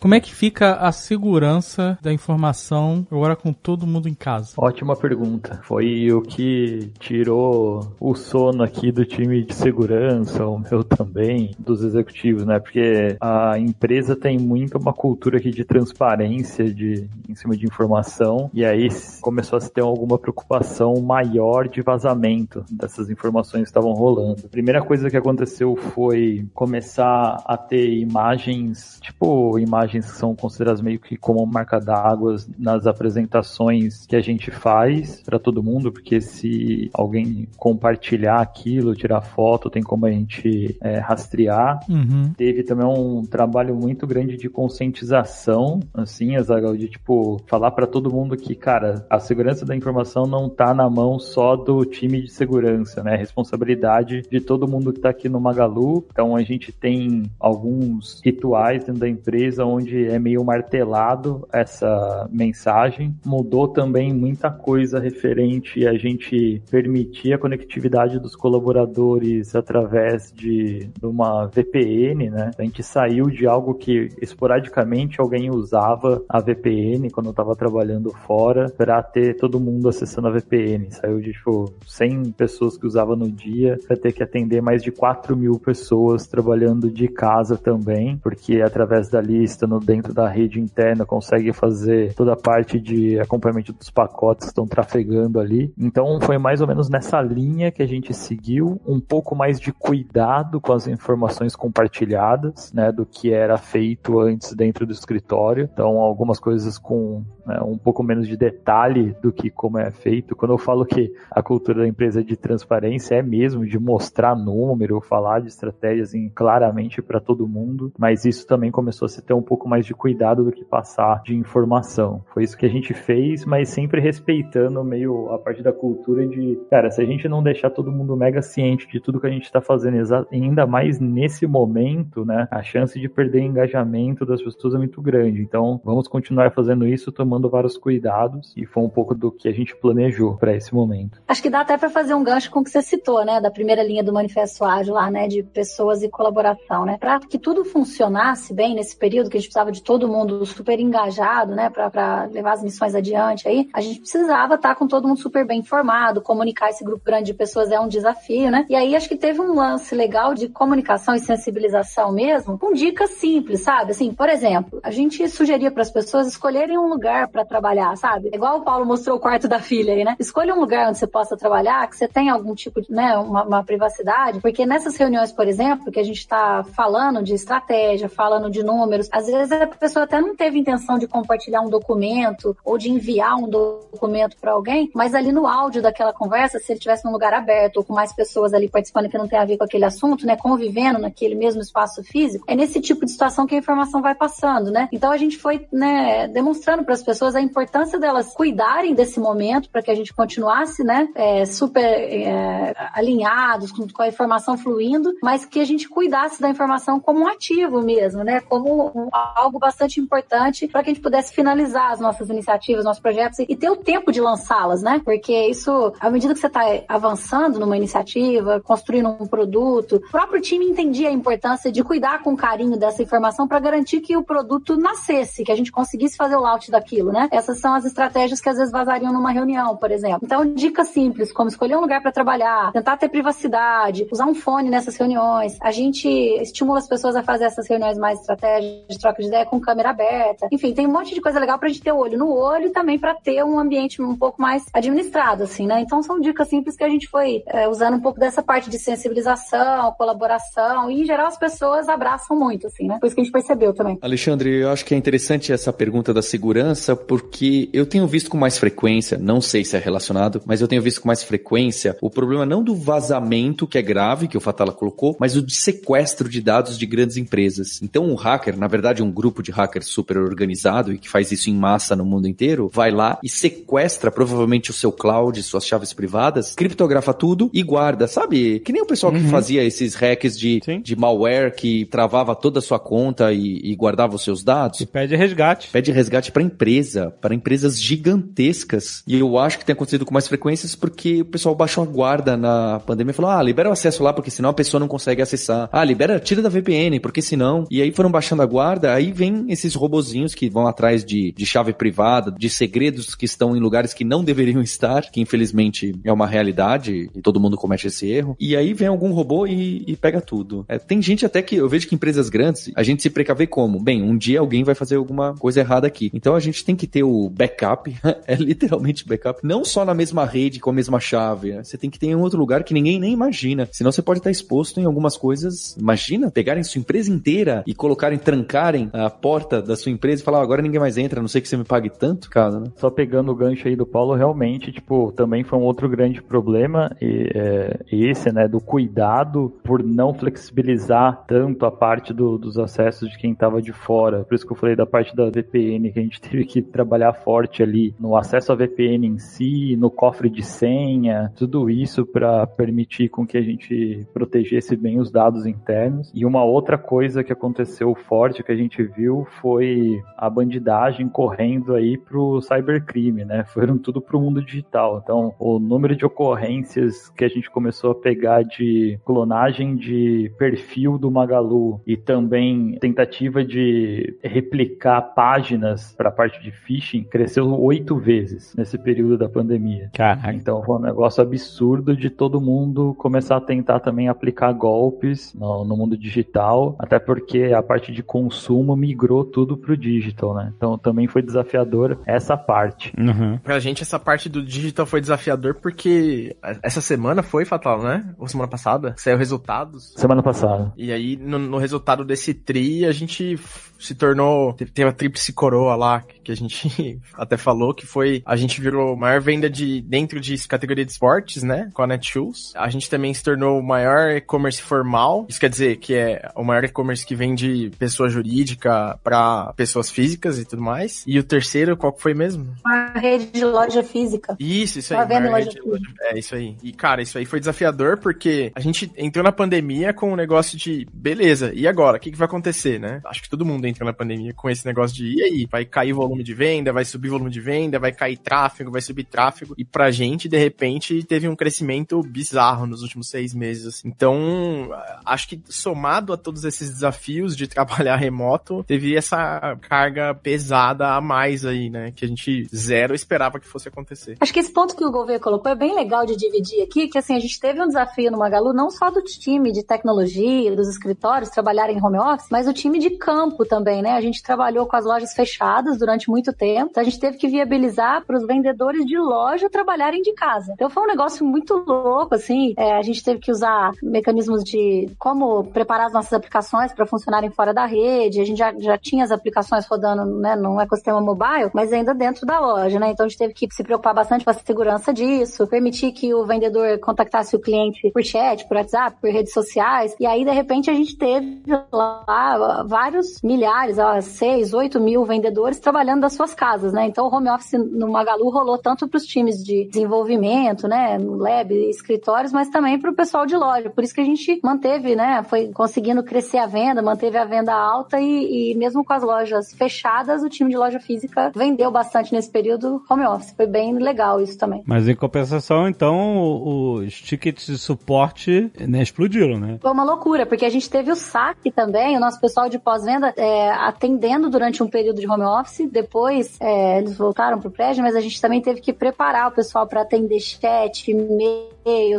Como é que fica a segurança da informação agora com todo mundo em casa? Ótima pergunta. Foi o que tirou o sono aqui do time de segurança, o meu também, dos executivos, né? Porque a empresa tem muito uma cultura aqui de transparência de, em cima de informação, e aí começou a se ter alguma preocupação maior de vazamento dessas informações que estavam rolando. A primeira coisa que aconteceu foi começar a ter imagens, tipo imagens que são consideradas meio que como marca d'água nas apresentações que a gente faz para todo mundo, porque se alguém compartilhar aquilo, tirar foto, tem como a gente é, rastrear. Uhum. Teve também um trabalho muito grande de conscientização, assim, Azaghal, de tipo, falar para todo mundo que, cara, a segurança da informação não tá na mão só do time de segurança, né? É responsabilidade de todo mundo que tá aqui no Magalu. Então a gente tem alguns rituais dentro da empresa onde é meio martelado essa mensagem. Mudou também muita coisa referente a gente permitir a conectividade dos colaboradores através de, de uma VPN, né? A gente saiu de algo que esporadicamente alguém usava a VPN quando estava trabalhando fora para ter todo mundo acessando a VPN. Saiu de tipo 100 pessoas que usava no dia para ter que atender mais de 4 mil pessoas trabalhando de casa também, porque através da lista dentro da rede interna consegue fazer toda a parte de acompanhamento dos pacotes que estão trafegando ali. Então foi mais ou menos nessa linha que a gente seguiu, um pouco mais de cuidado com as informações compartilhadas, né, do que era feito antes dentro do escritório. Então algumas coisas com né, um pouco menos de detalhe do que como é feito. Quando eu falo que a cultura da empresa é de transparência é mesmo de mostrar número, falar de estratégias em, claramente para todo mundo, mas isso também começou a se ter um pouco mais de cuidado do que passar de informação. Foi isso que a gente fez, mas sempre respeitando meio a parte da cultura de, cara, se a gente não deixar todo mundo mega ciente de tudo que a gente está fazendo, ainda mais nesse momento, né, a chance de perder engajamento das pessoas é muito grande. Então, vamos continuar fazendo isso, tomando vários cuidados, e foi um pouco do que a gente planejou para esse momento. Acho que dá até para fazer um gancho com o que você citou, né, da primeira linha do manifesto ágil lá, né, de pessoas e colaboração, né, para que tudo funcionasse bem nesse período que a gente precisava de todo mundo super engajado, né, para levar as missões adiante aí, a gente precisava estar tá com todo mundo super bem informado, comunicar esse grupo grande de pessoas é um desafio, né? E aí acho que teve um lance legal de comunicação e sensibilização mesmo, com dicas simples, sabe? Assim, por exemplo, a gente sugeria para as pessoas escolherem um lugar para trabalhar, sabe? Igual o Paulo mostrou o quarto da filha aí, né? Escolha um lugar onde você possa trabalhar, que você tenha algum tipo de, né, uma, uma privacidade, porque nessas reuniões, por exemplo, que a gente está falando de estratégia, falando de números, às vezes a pessoa até não teve intenção de compartilhar um documento ou de enviar um documento para alguém, mas ali no áudio daquela conversa, se ele tivesse num lugar aberto ou com mais pessoas ali participando que não tem a ver com aquele assunto, né, convivendo naquele mesmo espaço físico, é nesse tipo de situação que a informação vai passando, né? Então a gente foi, né, demonstrando para as pessoas a importância delas cuidarem desse momento para que a gente continuasse, né, é, super é, alinhados com, com, a informação fluindo, mas que a gente cuidasse da informação como um ativo mesmo, né? Como algo bastante importante para que a gente pudesse finalizar as nossas iniciativas, nossos projetos e ter o tempo de lançá-las, né? Porque isso, à medida que você está avançando numa iniciativa, construindo um produto, o próprio time entendia a importância de cuidar com carinho dessa informação para garantir que o produto nascesse, que a gente conseguisse fazer o launch daquilo, né? Essas são as estratégias que às vezes vazariam numa reunião, por exemplo. Então, dicas simples, como escolher um lugar para trabalhar, tentar ter privacidade, usar um fone nessas reuniões. A gente estimula as pessoas a fazer essas reuniões mais estratégicas, troca de ideia com câmera aberta. Enfim, tem um monte de coisa legal pra gente ter o olho no olho e também para ter um ambiente um pouco mais administrado, assim, né? Então são dicas simples que a gente foi é, usando um pouco dessa parte de sensibilização, colaboração e em geral as pessoas abraçam muito, assim, né? Por isso que a gente percebeu também. Alexandre, eu acho que é interessante essa pergunta da segurança porque eu tenho visto com mais frequência, não sei se é relacionado, mas eu tenho visto com mais frequência o problema não do vazamento, que é grave, que o Fatala colocou, mas o de sequestro de dados de grandes empresas. Então, um hacker, na verdade, um grupo de hackers super organizado e que faz isso em massa no mundo inteiro, vai lá e sequestra provavelmente o seu cloud, suas chaves privadas, criptografa tudo e guarda, sabe? Que nem o pessoal uhum. que fazia esses hacks de, de malware que travava toda a sua conta e, e guardava os seus dados. E pede resgate. Pede resgate para empresa, para empresas gigantescas. E eu acho que tem acontecido com mais frequências porque o pessoal baixou a guarda na pandemia e falou: ah, libera o acesso lá, porque senão a pessoa não consegue acessar. Ah, libera, tira da VPN, porque senão. E aí foram baixando a guarda, aí vem esses robozinhos que vão atrás de, de chave privada, de segredos que estão em lugares que não deveriam estar, que infelizmente é uma realidade e todo mundo comete esse erro. E aí vem algum robô e, e pega tudo. É, tem gente até que eu vejo que empresas grandes, a gente se precaver como? Bem, um dia alguém vai fazer alguma coisa errada aqui. Então a gente tem que ter o backup, é literalmente backup, não só na mesma rede com a mesma chave. Né? Você tem que ter em outro lugar que ninguém nem imagina. Senão você pode estar exposto em algumas coisas. Imagina pegarem sua empresa inteira e colocarem, trancarem a porta da sua empresa e falar: oh, agora ninguém mais entra, a não sei que você me pague tanto, cara. Né? Só pegando o gancho aí do Paulo, realmente, tipo, também foi um outro grande problema, e, é, esse, né, do cuidado por não flexibilizar tanto a parte do, dos acessos de quem estava de fora. Por isso que eu falei da parte da VPN, que a gente teve que trabalhar forte ali no acesso à VPN em si, no cofre de senha, tudo isso para permitir com que a gente protegesse bem os dados internos. E uma outra coisa que aconteceu forte que a gente viu foi a bandidagem correndo aí pro cybercrime, né? Foram tudo pro mundo digital. Então, o número de ocorrências que a gente começou a pegar de clonagem de perfil do Magalu e também tentativa de replicar páginas para a parte de phishing cresceu oito vezes nesse período da pandemia. Caraca. Então foi um negócio absurdo de todo mundo começar a tentar também aplicar golpes no, no mundo digital, até porque a parte de consumo consumo migrou tudo pro digital, né? Então também foi desafiador essa parte. Uhum. Pra gente, essa parte do digital foi desafiador porque essa semana foi fatal, né? Ou semana passada? Saiu resultados. Semana passada. E aí, no, no resultado desse tri, a gente se tornou. Teve a tríplice coroa lá, que a gente até falou, que foi. A gente virou maior venda de dentro de categoria de esportes, né? Com a Netshoes. A gente também se tornou o maior e-commerce formal. Isso quer dizer que é o maior e-commerce que vende pessoa jurídica para pessoas físicas e tudo mais. E o terceiro, qual que foi mesmo? Uma rede de loja física. Isso, isso aí. Vendo maior loja rede de loja- É, isso aí. E, cara, isso aí foi desafiador porque a gente entrou na pandemia com um negócio de, beleza, e agora? O que, que vai acontecer, né? Acho que todo mundo entrou na pandemia com esse negócio de, e aí? Vai cair volume de venda, vai subir volume de venda, vai cair tráfego, vai subir tráfego. E pra gente, de repente, teve um crescimento bizarro nos últimos seis meses. assim. Então, acho que somado a todos esses desafios de trabalhar remoto, teve essa carga pesada a mais aí, né? Que a gente zero esperava que fosse acontecer. Acho que esse ponto que o Gouveia colocou é bem legal de dividir aqui, que assim, a gente teve um desafio no Magalu, não só do time de tecnologia, dos escritórios trabalharem em home office, mas o time de campo também, né? A gente trabalhou com as lojas fechadas durante muito tempo, então a gente teve que viabilizar para os vendedores de loja trabalharem de casa. Então foi um negócio muito louco, assim, é, a gente teve que usar mecanismos de como preparar as nossas aplicações para funcionarem fora da rede, a gente já, já tinha as aplicações rodando né, no ecossistema mobile, mas ainda dentro da loja, né? Então a gente teve que se preocupar bastante com a segurança disso, permitir que o vendedor contactasse o cliente por chat, por WhatsApp, por redes sociais, e aí de repente a gente teve lá vários milhares, ó, seis, oito mil vendedores trabalhando das suas casas, né? Então o home office no Magalu rolou tanto para os times de desenvolvimento, né, no lab, escritórios, mas também para o pessoal de loja. Por isso que a gente manteve, né, foi conseguindo crescer a venda, manteve a venda alta e, e mesmo com as lojas fechadas, o time de loja física vendeu bastante nesse período home office. Foi bem legal isso também. Mas em compensação, então, os tickets de suporte né, explodiram, né? Foi uma loucura, porque a gente teve o saque também, o nosso pessoal de pós-venda é, atendendo durante um período de home office, depois é, eles voltaram pro prédio, mas a gente também teve que preparar o pessoal para atender chat, e-mail,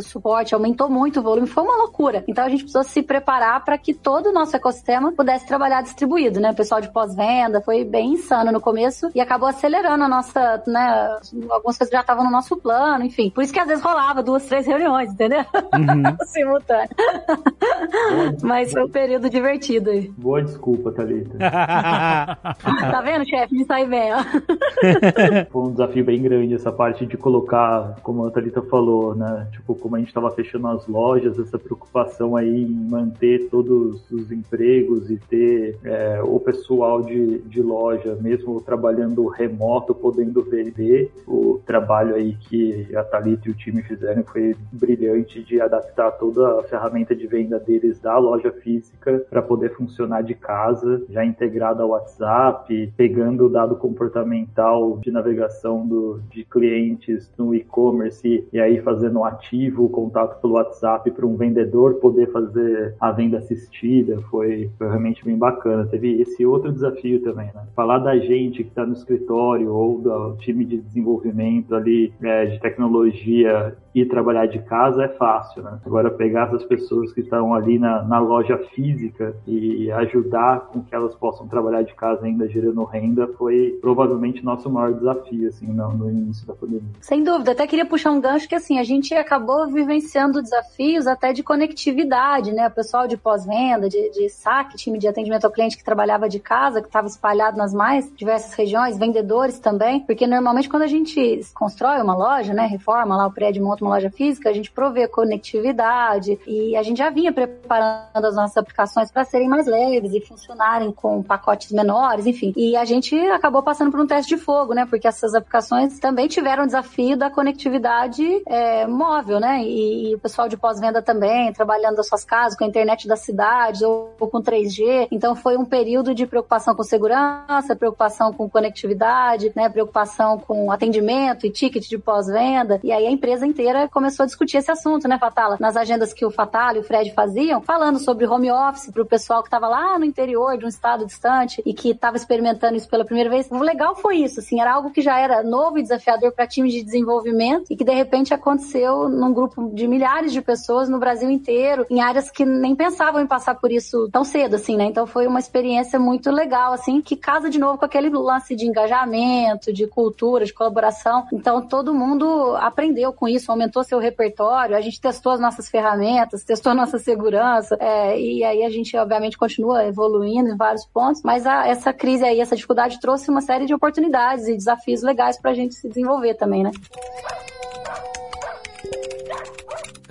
suporte, aumentou muito o volume, foi uma loucura. Então a gente precisou se preparar para que todo o nosso ecossistema pudesse trabalhar distribuído, né? O pessoal de pós-venda foi bem insano no começo e acabou acelerando a nossa, né? Algumas coisas já estavam no nosso plano, enfim. Por isso que às vezes rolava duas, três reuniões, entendeu? Simultâneo. Mas foi um período divertido aí. Boa desculpa, Thalita. Tá vendo, chefe? Me sai bem, ó. Foi um desafio bem grande essa parte de colocar, como a Thalita falou, né? Tipo, como a gente estava fechando as lojas, essa preocupação aí em manter todos os empregos e ter é, o pessoal de, de loja, mesmo trabalhando remoto, podendo vender. O trabalho aí que a Thalita e o time fizeram foi brilhante de adaptar toda a ferramenta de venda deles da loja física para poder funcionar de casa, já integrada ao WhatsApp, pegando o dado comportamental de navegação do, de clientes no e-commerce e aí fazendo o contato pelo WhatsApp para um vendedor poder fazer a venda assistida. Foi, foi realmente bem bacana. Teve esse outro desafio também, né? Falar da gente que está no escritório ou do time de desenvolvimento ali é, de tecnologia e trabalhar de casa é fácil, né? Agora pegar essas pessoas que estão ali na, na loja física e ajudar com que elas possam trabalhar de casa ainda gerando renda foi provavelmente nosso maior desafio, assim, no, no início da pandemia. Sem dúvida, até queria puxar um gancho que assim, a gente acabou vivenciando desafios até de conectividade, né? O pessoal de pós-venda, de, de saque, time de atendimento ao cliente que trabalhava de casa, que estava espalhado nas mais diversas regiões, vendedores também, porque normalmente quando a gente constrói uma loja, né, reforma lá o prédio, monta uma loja física, a gente provê conectividade e a gente já vinha preparando as nossas aplicações para serem mais leves e funcionarem com pacotes menores, enfim. E a gente acabou passando por um teste de fogo, né? Porque essas aplicações também tiveram o desafio da conectividade é, móvel, né? E, e o pessoal de pós-venda também, trabalhando das suas casas, com a internet da cidade ou, ou com 3G. Então foi um período de preocupação com segurança, preocupação com conectividade, né? Preocupação com atendimento e ticket de pós-venda. E aí a empresa inteira começou a discutir esse assunto, né, Fatala? Nas agendas que o Fatala e o Fred faziam, falando sobre home office para o pessoal que estava lá no interior de um estado distante e que estava experimentando isso pela primeira vez. O legal foi isso, assim, era algo que já era novo e desafiador para time de desenvolvimento e que de repente aconteceu num grupo de milhares de pessoas no Brasil inteiro, em áreas que nem pensavam em passar por isso tão cedo, assim, né? Então foi uma experiência muito legal, assim, que casa de novo com aquele lance de engajamento, de cultura, de colaboração. Então todo mundo aprendeu com isso, aumentou seu repertório, a gente testou as nossas ferramentas, testou a nossa segurança, é, e aí a gente, obviamente, continua evoluindo em vários pontos, mas a, essa crise aí, essa dificuldade trouxe uma série de oportunidades e desafios legais para a gente se desenvolver também, né?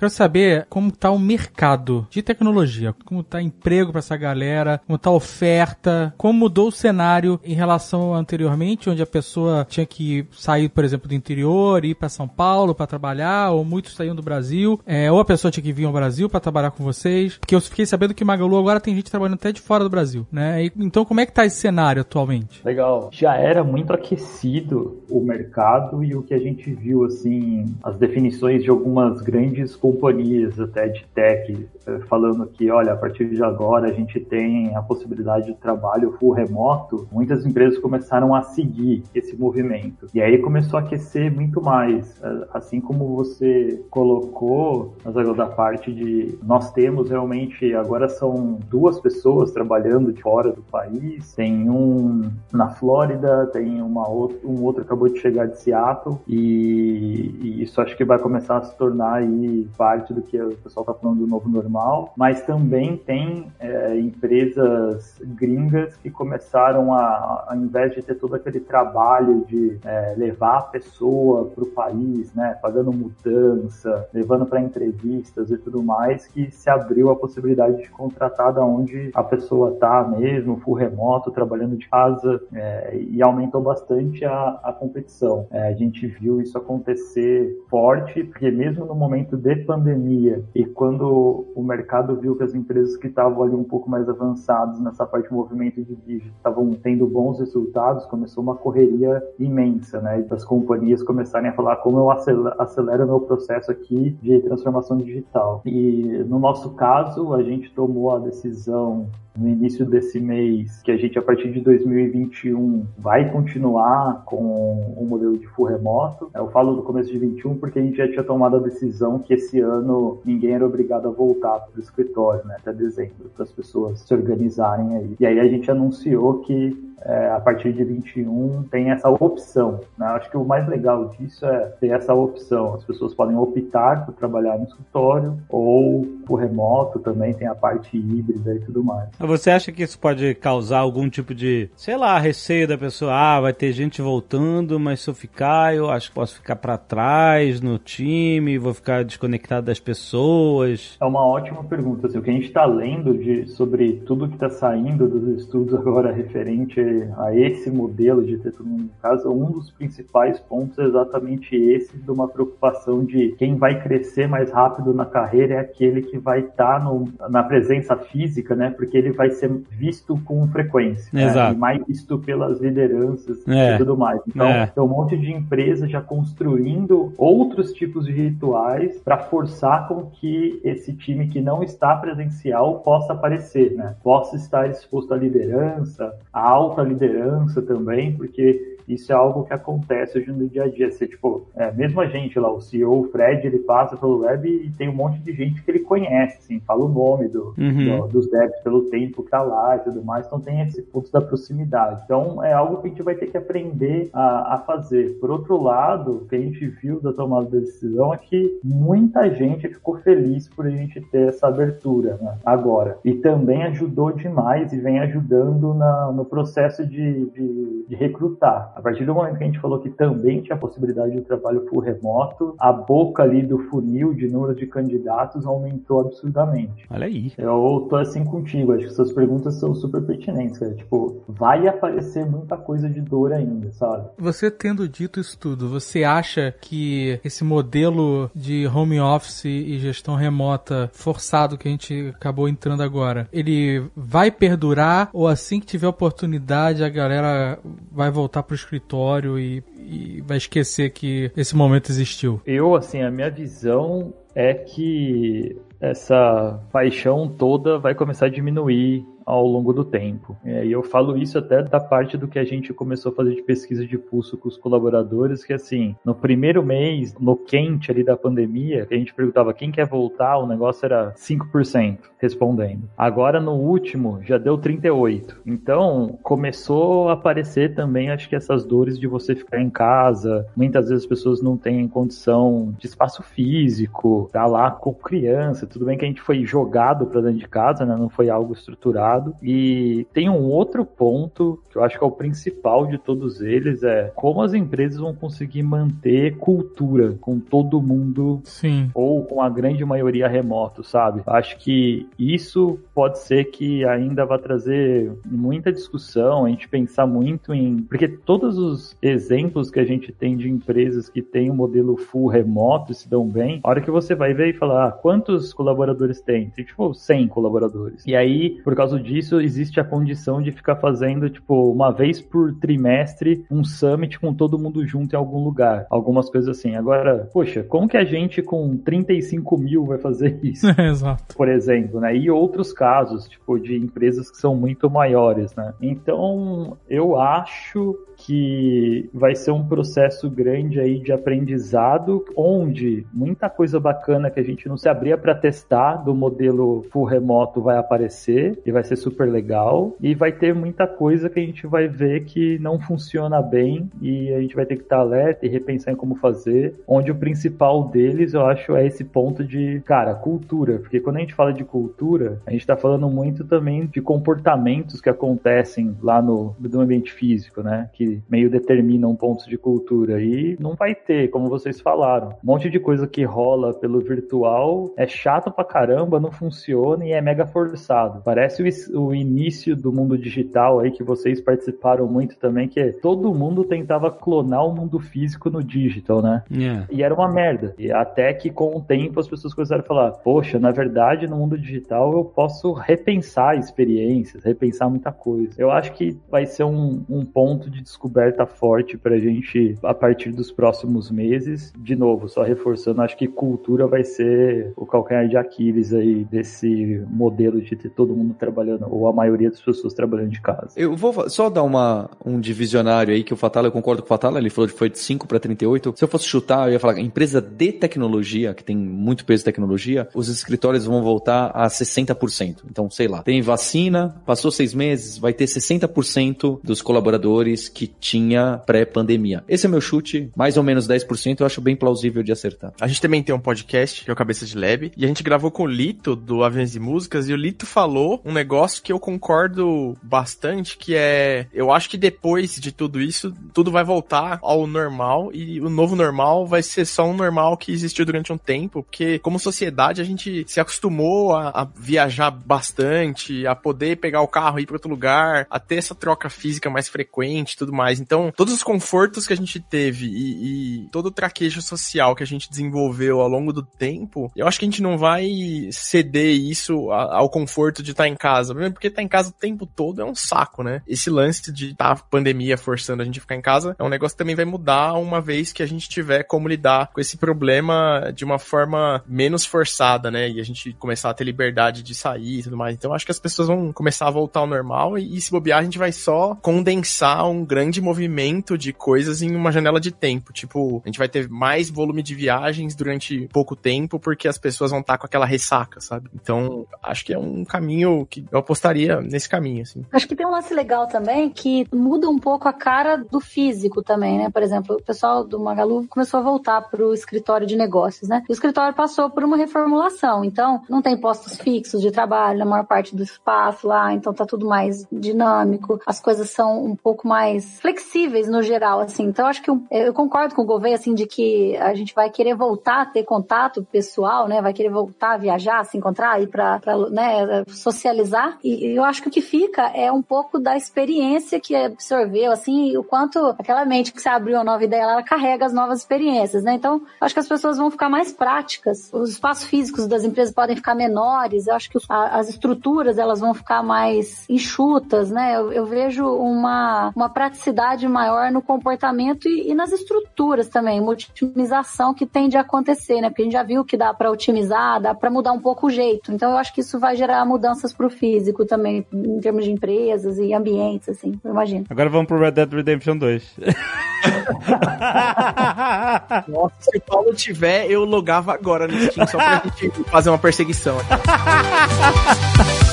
Quero saber como tá o mercado de tecnologia, como tá emprego para essa galera, como tá a oferta, como mudou o cenário em relação anteriormente, onde a pessoa tinha que sair, por exemplo, do interior, ir para São Paulo para trabalhar, ou muitos saíam do Brasil, é, ou a pessoa tinha que vir ao Brasil para trabalhar com vocês, porque eu fiquei sabendo que Magalu agora tem gente trabalhando até de fora do Brasil, né? E, então como é que tá esse cenário atualmente? Legal. Já era muito aquecido o mercado e o que a gente viu assim, as definições de algumas grandes companhias até de tech eh, falando que, olha, a partir de agora a gente tem a possibilidade de trabalho full remoto, muitas empresas começaram a seguir esse movimento. E aí começou a aquecer muito mais. Eh, assim como você colocou, mas da parte de nós temos realmente, agora são duas pessoas trabalhando de fora do país, tem um na Flórida, tem uma outra, um outro acabou de chegar de Seattle e, e isso acho que vai começar a se tornar aí parte do que o pessoal está falando do novo normal, mas também tem é, empresas gringas que começaram a, ao invés de ter todo aquele trabalho de é, levar a pessoa para o país, né, pagando mudança, levando para entrevistas e tudo mais, que se abriu a possibilidade de contratar da onde a pessoa está mesmo, full remoto, trabalhando de casa, é, e aumentou bastante a, a competição. É, a gente viu isso acontecer forte, porque mesmo no momento de pandemia e quando o mercado viu que as empresas que estavam ali um pouco mais avançadas nessa parte de movimento de dígito estavam tendo bons resultados, começou uma correria imensa, né? E as companhias começarem a falar como eu acelero meu processo aqui de transformação digital. E no nosso caso, a gente tomou a decisão no início desse mês que a gente, a partir de 2021, vai continuar com o modelo de full remoto. Eu falo do começo de 21 porque a gente já tinha tomado a decisão que esse ano ninguém era obrigado a voltar para o escritório, né, até dezembro, para as pessoas se organizarem aí. E aí a gente anunciou que é, a partir de 21 tem essa opção. Né? Acho que o mais legal disso é ter essa opção. As pessoas podem optar por trabalhar no escritório ou por remoto também, tem a parte híbrida e tudo mais. Você acha que isso pode causar algum tipo de, sei lá, receio da pessoa? Ah, vai ter gente voltando, mas se eu ficar, eu acho que posso ficar para trás no time, vou ficar desconectado das pessoas. É uma ótima pergunta. Assim, o que a gente está lendo de, sobre tudo que está saindo dos estudos agora referente a esse modelo de ter todo mundo em casa, um dos principais pontos é exatamente esse de uma preocupação de quem vai crescer mais rápido na carreira é aquele que vai estar tá na presença física, né? Porque ele vai ser visto com frequência. Exato. Né? Mais visto pelas lideranças é. e tudo mais. Então, é. tem um monte de empresas já construindo outros tipos de rituais para forçar com que esse time que não está presencial possa aparecer, né? Possa estar exposto à liderança, à alta liderança também, porque isso é algo que acontece hoje no dia a dia. Você, tipo, é, mesmo a gente lá, o CEO, o Fred, ele passa pelo web e tem um monte de gente que ele conhece, assim, fala o nome do, uhum. do dos devs pelo tempo que tá lá e tudo mais, então tem esse ponto da proximidade. Então é algo que a gente vai ter que aprender a, a fazer. Por outro lado, o que a gente viu da tomada da decisão é que muita gente ficou feliz por a gente ter essa abertura né, agora. E também ajudou demais e vem ajudando na, no processo de, de, de recrutar. A partir do momento que a gente falou que também tinha a possibilidade de trabalho full remoto, a boca ali do funil de número de candidatos aumentou absurdamente. Olha aí. Eu tô assim contigo, acho que suas perguntas são super pertinentes, cara. Tipo, vai aparecer muita coisa de dor ainda, sabe? Você tendo dito isso tudo, você acha que esse modelo de home office e gestão remota forçado que a gente acabou entrando agora, ele vai perdurar ou assim que tiver oportunidade a galera vai voltar pro escritório e, e vai esquecer que esse momento existiu? Eu, assim, a minha visão é que essa paixão toda vai começar a diminuir ao longo do tempo. É, e eu falo isso até da parte do que a gente começou a fazer de pesquisa de pulso com os colaboradores, que assim, no primeiro mês, no quente ali da pandemia, a gente perguntava quem quer voltar, o negócio era 5% respondendo. Agora no último já deu 38. Então começou a aparecer também, acho que essas dores de você ficar em casa. Muitas vezes as pessoas não têm condição de espaço físico, tá lá com criança. Tudo bem que a gente foi jogado para dentro de casa, né? Não foi algo estruturado. E tem um outro ponto que eu acho que é o principal de todos eles é como as empresas vão conseguir manter cultura com todo mundo Sim. ou com a grande maioria remoto, sabe? Acho que isso pode ser que ainda vai trazer muita discussão, a gente pensar muito em. Porque todos os exemplos que a gente tem de empresas que têm um modelo full remoto e se dão bem, a hora que você vai ver e falar ah, quantos colaboradores tem? Tem tipo 100 colaboradores. E aí, por causa disso, existe a condição de ficar fazendo, tipo, uma vez por trimestre um summit com todo mundo junto em algum lugar. Algumas coisas assim. Agora, poxa, como que a gente com 35 mil vai fazer isso? Exato. por exemplo, né? E outros casos, tipo, de empresas que são muito maiores, né? Então, eu acho que vai ser um processo grande aí de aprendizado, onde muita coisa bacana que a gente não se abria para testar do modelo full remoto vai aparecer e vai ser super legal, e vai ter muita coisa que a gente vai ver que não funciona bem e a gente vai ter que estar alerta e repensar em como fazer, onde o principal deles, eu acho, é esse ponto de, cara, cultura, porque quando a gente fala de cultura, a gente está falando muito também de comportamentos que acontecem lá no, no ambiente físico, né, que meio determinam pontos de cultura. E não vai ter, como vocês falaram. Um monte de coisa que rola pelo virtual é chato pra caramba, não funciona e é mega forçado. Parece o, o início do mundo digital aí que vocês participaram muito também, que é, todo mundo tentava clonar o mundo físico no digital, né? Yeah. E era uma merda. E até que com o tempo as pessoas começaram a falar: Poxa, na verdade, no mundo digital eu posso repensar experiências, repensar muita coisa. Eu acho que vai ser um, um ponto de descoberta forte pra gente a partir dos próximos meses. De novo, só reforçando, acho que cultura vai ser o calcanhar de Aquiles aí desse modelo de ter todo mundo trabalhando, ou a maioria das pessoas trabalhando de casa. Eu vou só dar uma, um divisionário aí que o Fatala, eu concordo com o Fatala, ele falou que foi de 5 para 38. Se eu fosse chutar, eu ia falar empresa de tecnologia, que tem muito peso de tecnologia, os escritórios vão voltar a 60%. Então, sei lá, tem vacina, passou seis meses, vai ter 60% dos colaboradores que tinha pré-pandemia. Esse é meu chute, mais ou menos 10%, eu acho bem plausível de acertar. A gente também tem um podcast, que é o Cabeça de Lab, e a gente gravou com o Lito, do Aviões e Músicas, e o Lito falou um negócio que eu concordo bastante, que é, eu acho que depois de tudo isso, tudo vai voltar ao normal, e o novo normal vai ser só um normal que existiu durante um tempo, porque como sociedade a gente se acostumou a, a viajar bastante, a poder pegar o carro e ir para outro lugar, a ter essa troca física mais frequente tudo mais. Então, todos os confortos que a gente teve e, e todo o traquejo social que a gente desenvolveu ao longo do tempo, eu acho que a gente não vai ceder isso ao conforto de estar em casa. Porque estar em casa o tempo todo é um saco, né? Esse lance de estar a pandemia forçando a gente a ficar em casa é um negócio que também vai mudar uma vez que a gente tiver como lidar com esse problema de uma forma menos forçada, né? E a gente começar a ter liberdade de sair e tudo mais. Então acho que as pessoas vão começar a voltar ao normal e, e se bobear a gente vai só condensar um grande movimento de coisas em uma janela de tempo. Tipo, a gente vai ter mais volume de viagens durante pouco tempo porque as pessoas vão estar com aquela ressaca, sabe? Então, acho que é um caminho que eu apostaria nesse caminho, assim. Acho que tem um lance legal também que muda um pouco a cara do físico também, né? Por exemplo, o pessoal do Magalu começou a voltar para o escritório de negócios, né? O escritório passou por uma reformulação, então não tem postos fixos de trabalho na maior parte do espaço lá, então tá tudo mais dinâmico, as coisas são um pouco mais flexíveis no geral, assim. Então acho que eu, eu concordo com o Gouveia, assim, de que a gente vai querer voltar a ter contato pessoal, né? Vai querer voltar a viajar, se encontrar, ir para, né, socializar. E eu acho que o que fica é um pouco da experiência que absorveu, assim, o quanto aquela mente que se abriu a nova ideia, ela carrega as novas experiências, né? Então, acho que as pessoas vão ficar mais práticas. Os espaços físicos das empresas podem ficar menores. Eu acho que as estruturas, elas vão ficar mais enxutas, né? Eu, eu vejo uma, uma plasticidade maior no comportamento e, e nas estruturas também, uma otimização que tende a acontecer, né? Porque a gente já viu que dá para otimizar, dá para mudar um pouco o jeito. Então eu acho que isso vai gerar mudanças para o físico também, em termos de empresas e ambientes, assim, eu imagino. Agora vamos pro Red Dead Redemption 2. Nossa, se o Paulo tiver, eu logava agora no Steam só pra gente fazer uma perseguição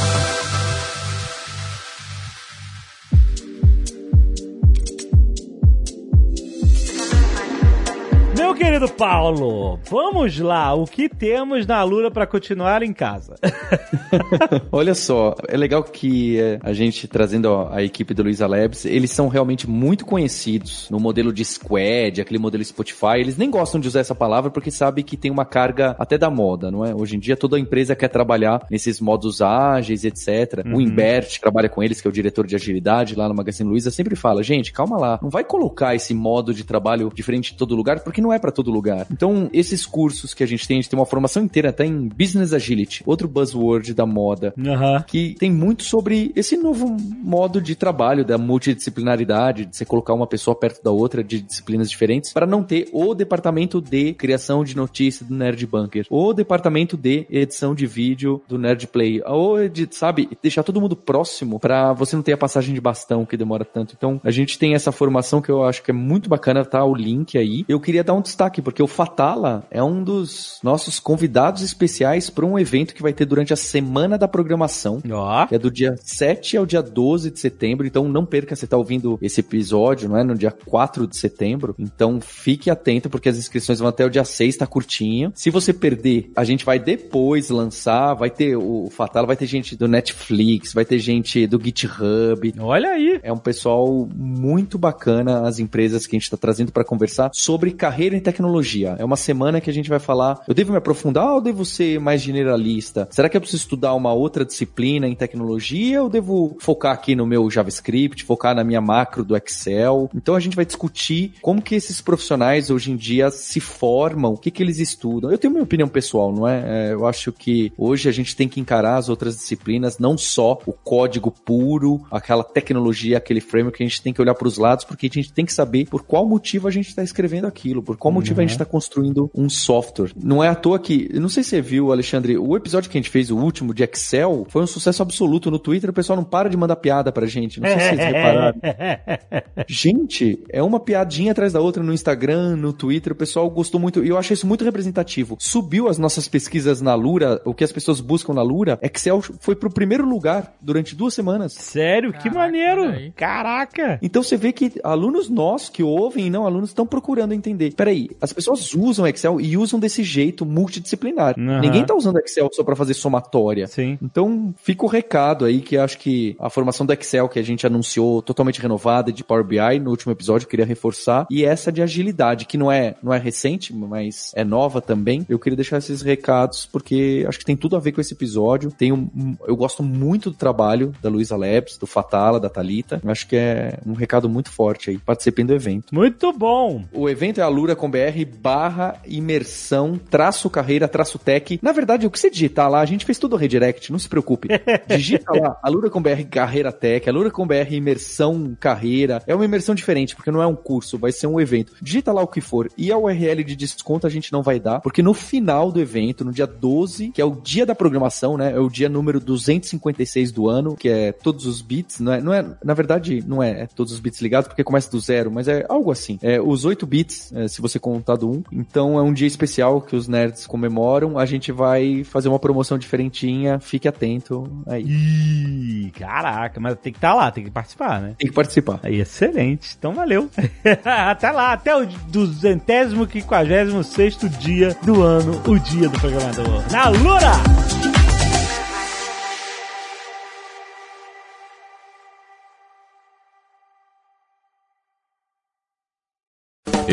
querido Paulo, vamos lá. O que temos na Lura para continuar em casa? Olha só, é legal que é, a gente trazendo ó, a equipe do Luiza Labs, eles são realmente muito conhecidos no modelo de squad, aquele modelo Spotify. Eles nem gostam de usar essa palavra porque sabem que tem uma carga até da moda, não é? Hoje em dia toda empresa quer trabalhar nesses modos ágeis, etc. Uhum. O Imbert trabalha com eles, que é o diretor de agilidade lá no Magazine Luiza, sempre fala: gente, calma lá, não vai colocar esse modo de trabalho diferente em todo lugar porque não é para todo lugar. Então, esses cursos que a gente tem, a gente tem uma formação inteira até em Business Agility, outro buzzword da moda, Aham. que tem muito sobre esse novo modo de trabalho, da multidisciplinaridade, de você colocar uma pessoa perto da outra de disciplinas diferentes, para não ter o departamento de criação de notícia do Nerd Bunker, o departamento de edição de vídeo do Nerd Play, ou de, sabe, deixar todo mundo próximo para você não ter a passagem de bastão que demora tanto. Então, a gente tem essa formação que eu acho que é muito bacana, tá o link aí. Eu queria dar um destaque porque o Fatala é um dos nossos convidados especiais para um evento que vai ter durante a semana da programação Ó. que é do dia 7 ao dia 12 de setembro, então não perca, você tá ouvindo esse episódio, não é? No dia 4 de setembro, então fique atento, porque as inscrições vão até o dia 6, tá curtinho. Se você perder, a gente vai depois lançar, vai ter o Fatala, vai ter gente do Netflix, vai ter gente do GitHub, Olha aí. é um pessoal muito bacana, as empresas que a gente está trazendo para conversar sobre carreira em tecnologia. É uma semana que a gente vai falar, eu devo me aprofundar ou devo ser mais generalista? Será que eu preciso estudar uma outra disciplina em tecnologia ou devo focar aqui no meu JavaScript, focar na minha macro do Excel? Então a gente vai discutir como que esses profissionais hoje em dia se formam, o que que eles estudam. Eu tenho minha opinião pessoal, não é? É, eu acho que hoje a gente tem que encarar as outras disciplinas, não só o código puro, aquela tecnologia, aquele framework, a gente tem que olhar para os lados, porque a gente tem que saber por qual motivo a gente está escrevendo aquilo, por qual motivo a gente está construindo um software. Não é à toa que, não sei se você viu, Alexandre, o episódio que a gente fez, o último de Excel, foi um sucesso absoluto no Twitter, o pessoal não para de mandar piada pra gente, não sei se vocês repararam. Gente, é uma piadinha atrás da outra no Instagram, no Twitter, o pessoal gostou muito, e eu achei isso muito representativo. Subiu as nossas pesquisas na Lura, o que as pessoas buscam na Lura, Excel foi pro primeiro lugar durante duas semanas. Sério, que Caraca, maneiro. olha aí. Caraca. Então você vê que alunos nossos que ouvem e não alunos estão procurando entender. Peraí, as pessoas usam Excel e usam desse jeito multidisciplinar. Aham. Ninguém tá usando Excel só para fazer somatória. Sim. Então, fica o recado aí que acho que a formação do Excel que a gente anunciou totalmente renovada de Power BI no último episódio, eu queria reforçar, e essa de agilidade, que não é, não é recente, mas é nova também. Eu queria deixar esses recados porque acho que tem tudo a ver com esse episódio. Tem um, eu gosto muito do trabalho da Luiza Labs, do Fatala, da Talita. Acho que é um recado muito forte aí. Participem do evento. Muito bom. O evento é alura com BR barra imersão traço carreira traço tech. Na verdade, o que você digitar lá, a gente fez tudo redirect, não se preocupe. Digita lá, alura com BR carreira tech, alura com BR imersão carreira. É uma imersão diferente, porque não é um curso, vai ser um evento. Digita lá o que for. E a URL de desconto a gente não vai dar, porque no final do evento, no dia 12, que é o dia da programação, né? É o dia número 256 do ano, que é todos os bits, não é, não é na verdade, não é, é todos os bits ligados, porque começa do zero, mas é algo assim. É os 8 bits, é, se você contar do 1. Então é um dia especial que os nerds comemoram. A gente vai fazer uma promoção diferentinha, fique atento aí. Ih, caraca, mas tem que estar lá, tem que participar, né? Tem que participar. Aí, excelente. Então valeu. até lá, até o duzentésimo, quinquagésimo sexto dia do ano, o dia do programador. Na Lura!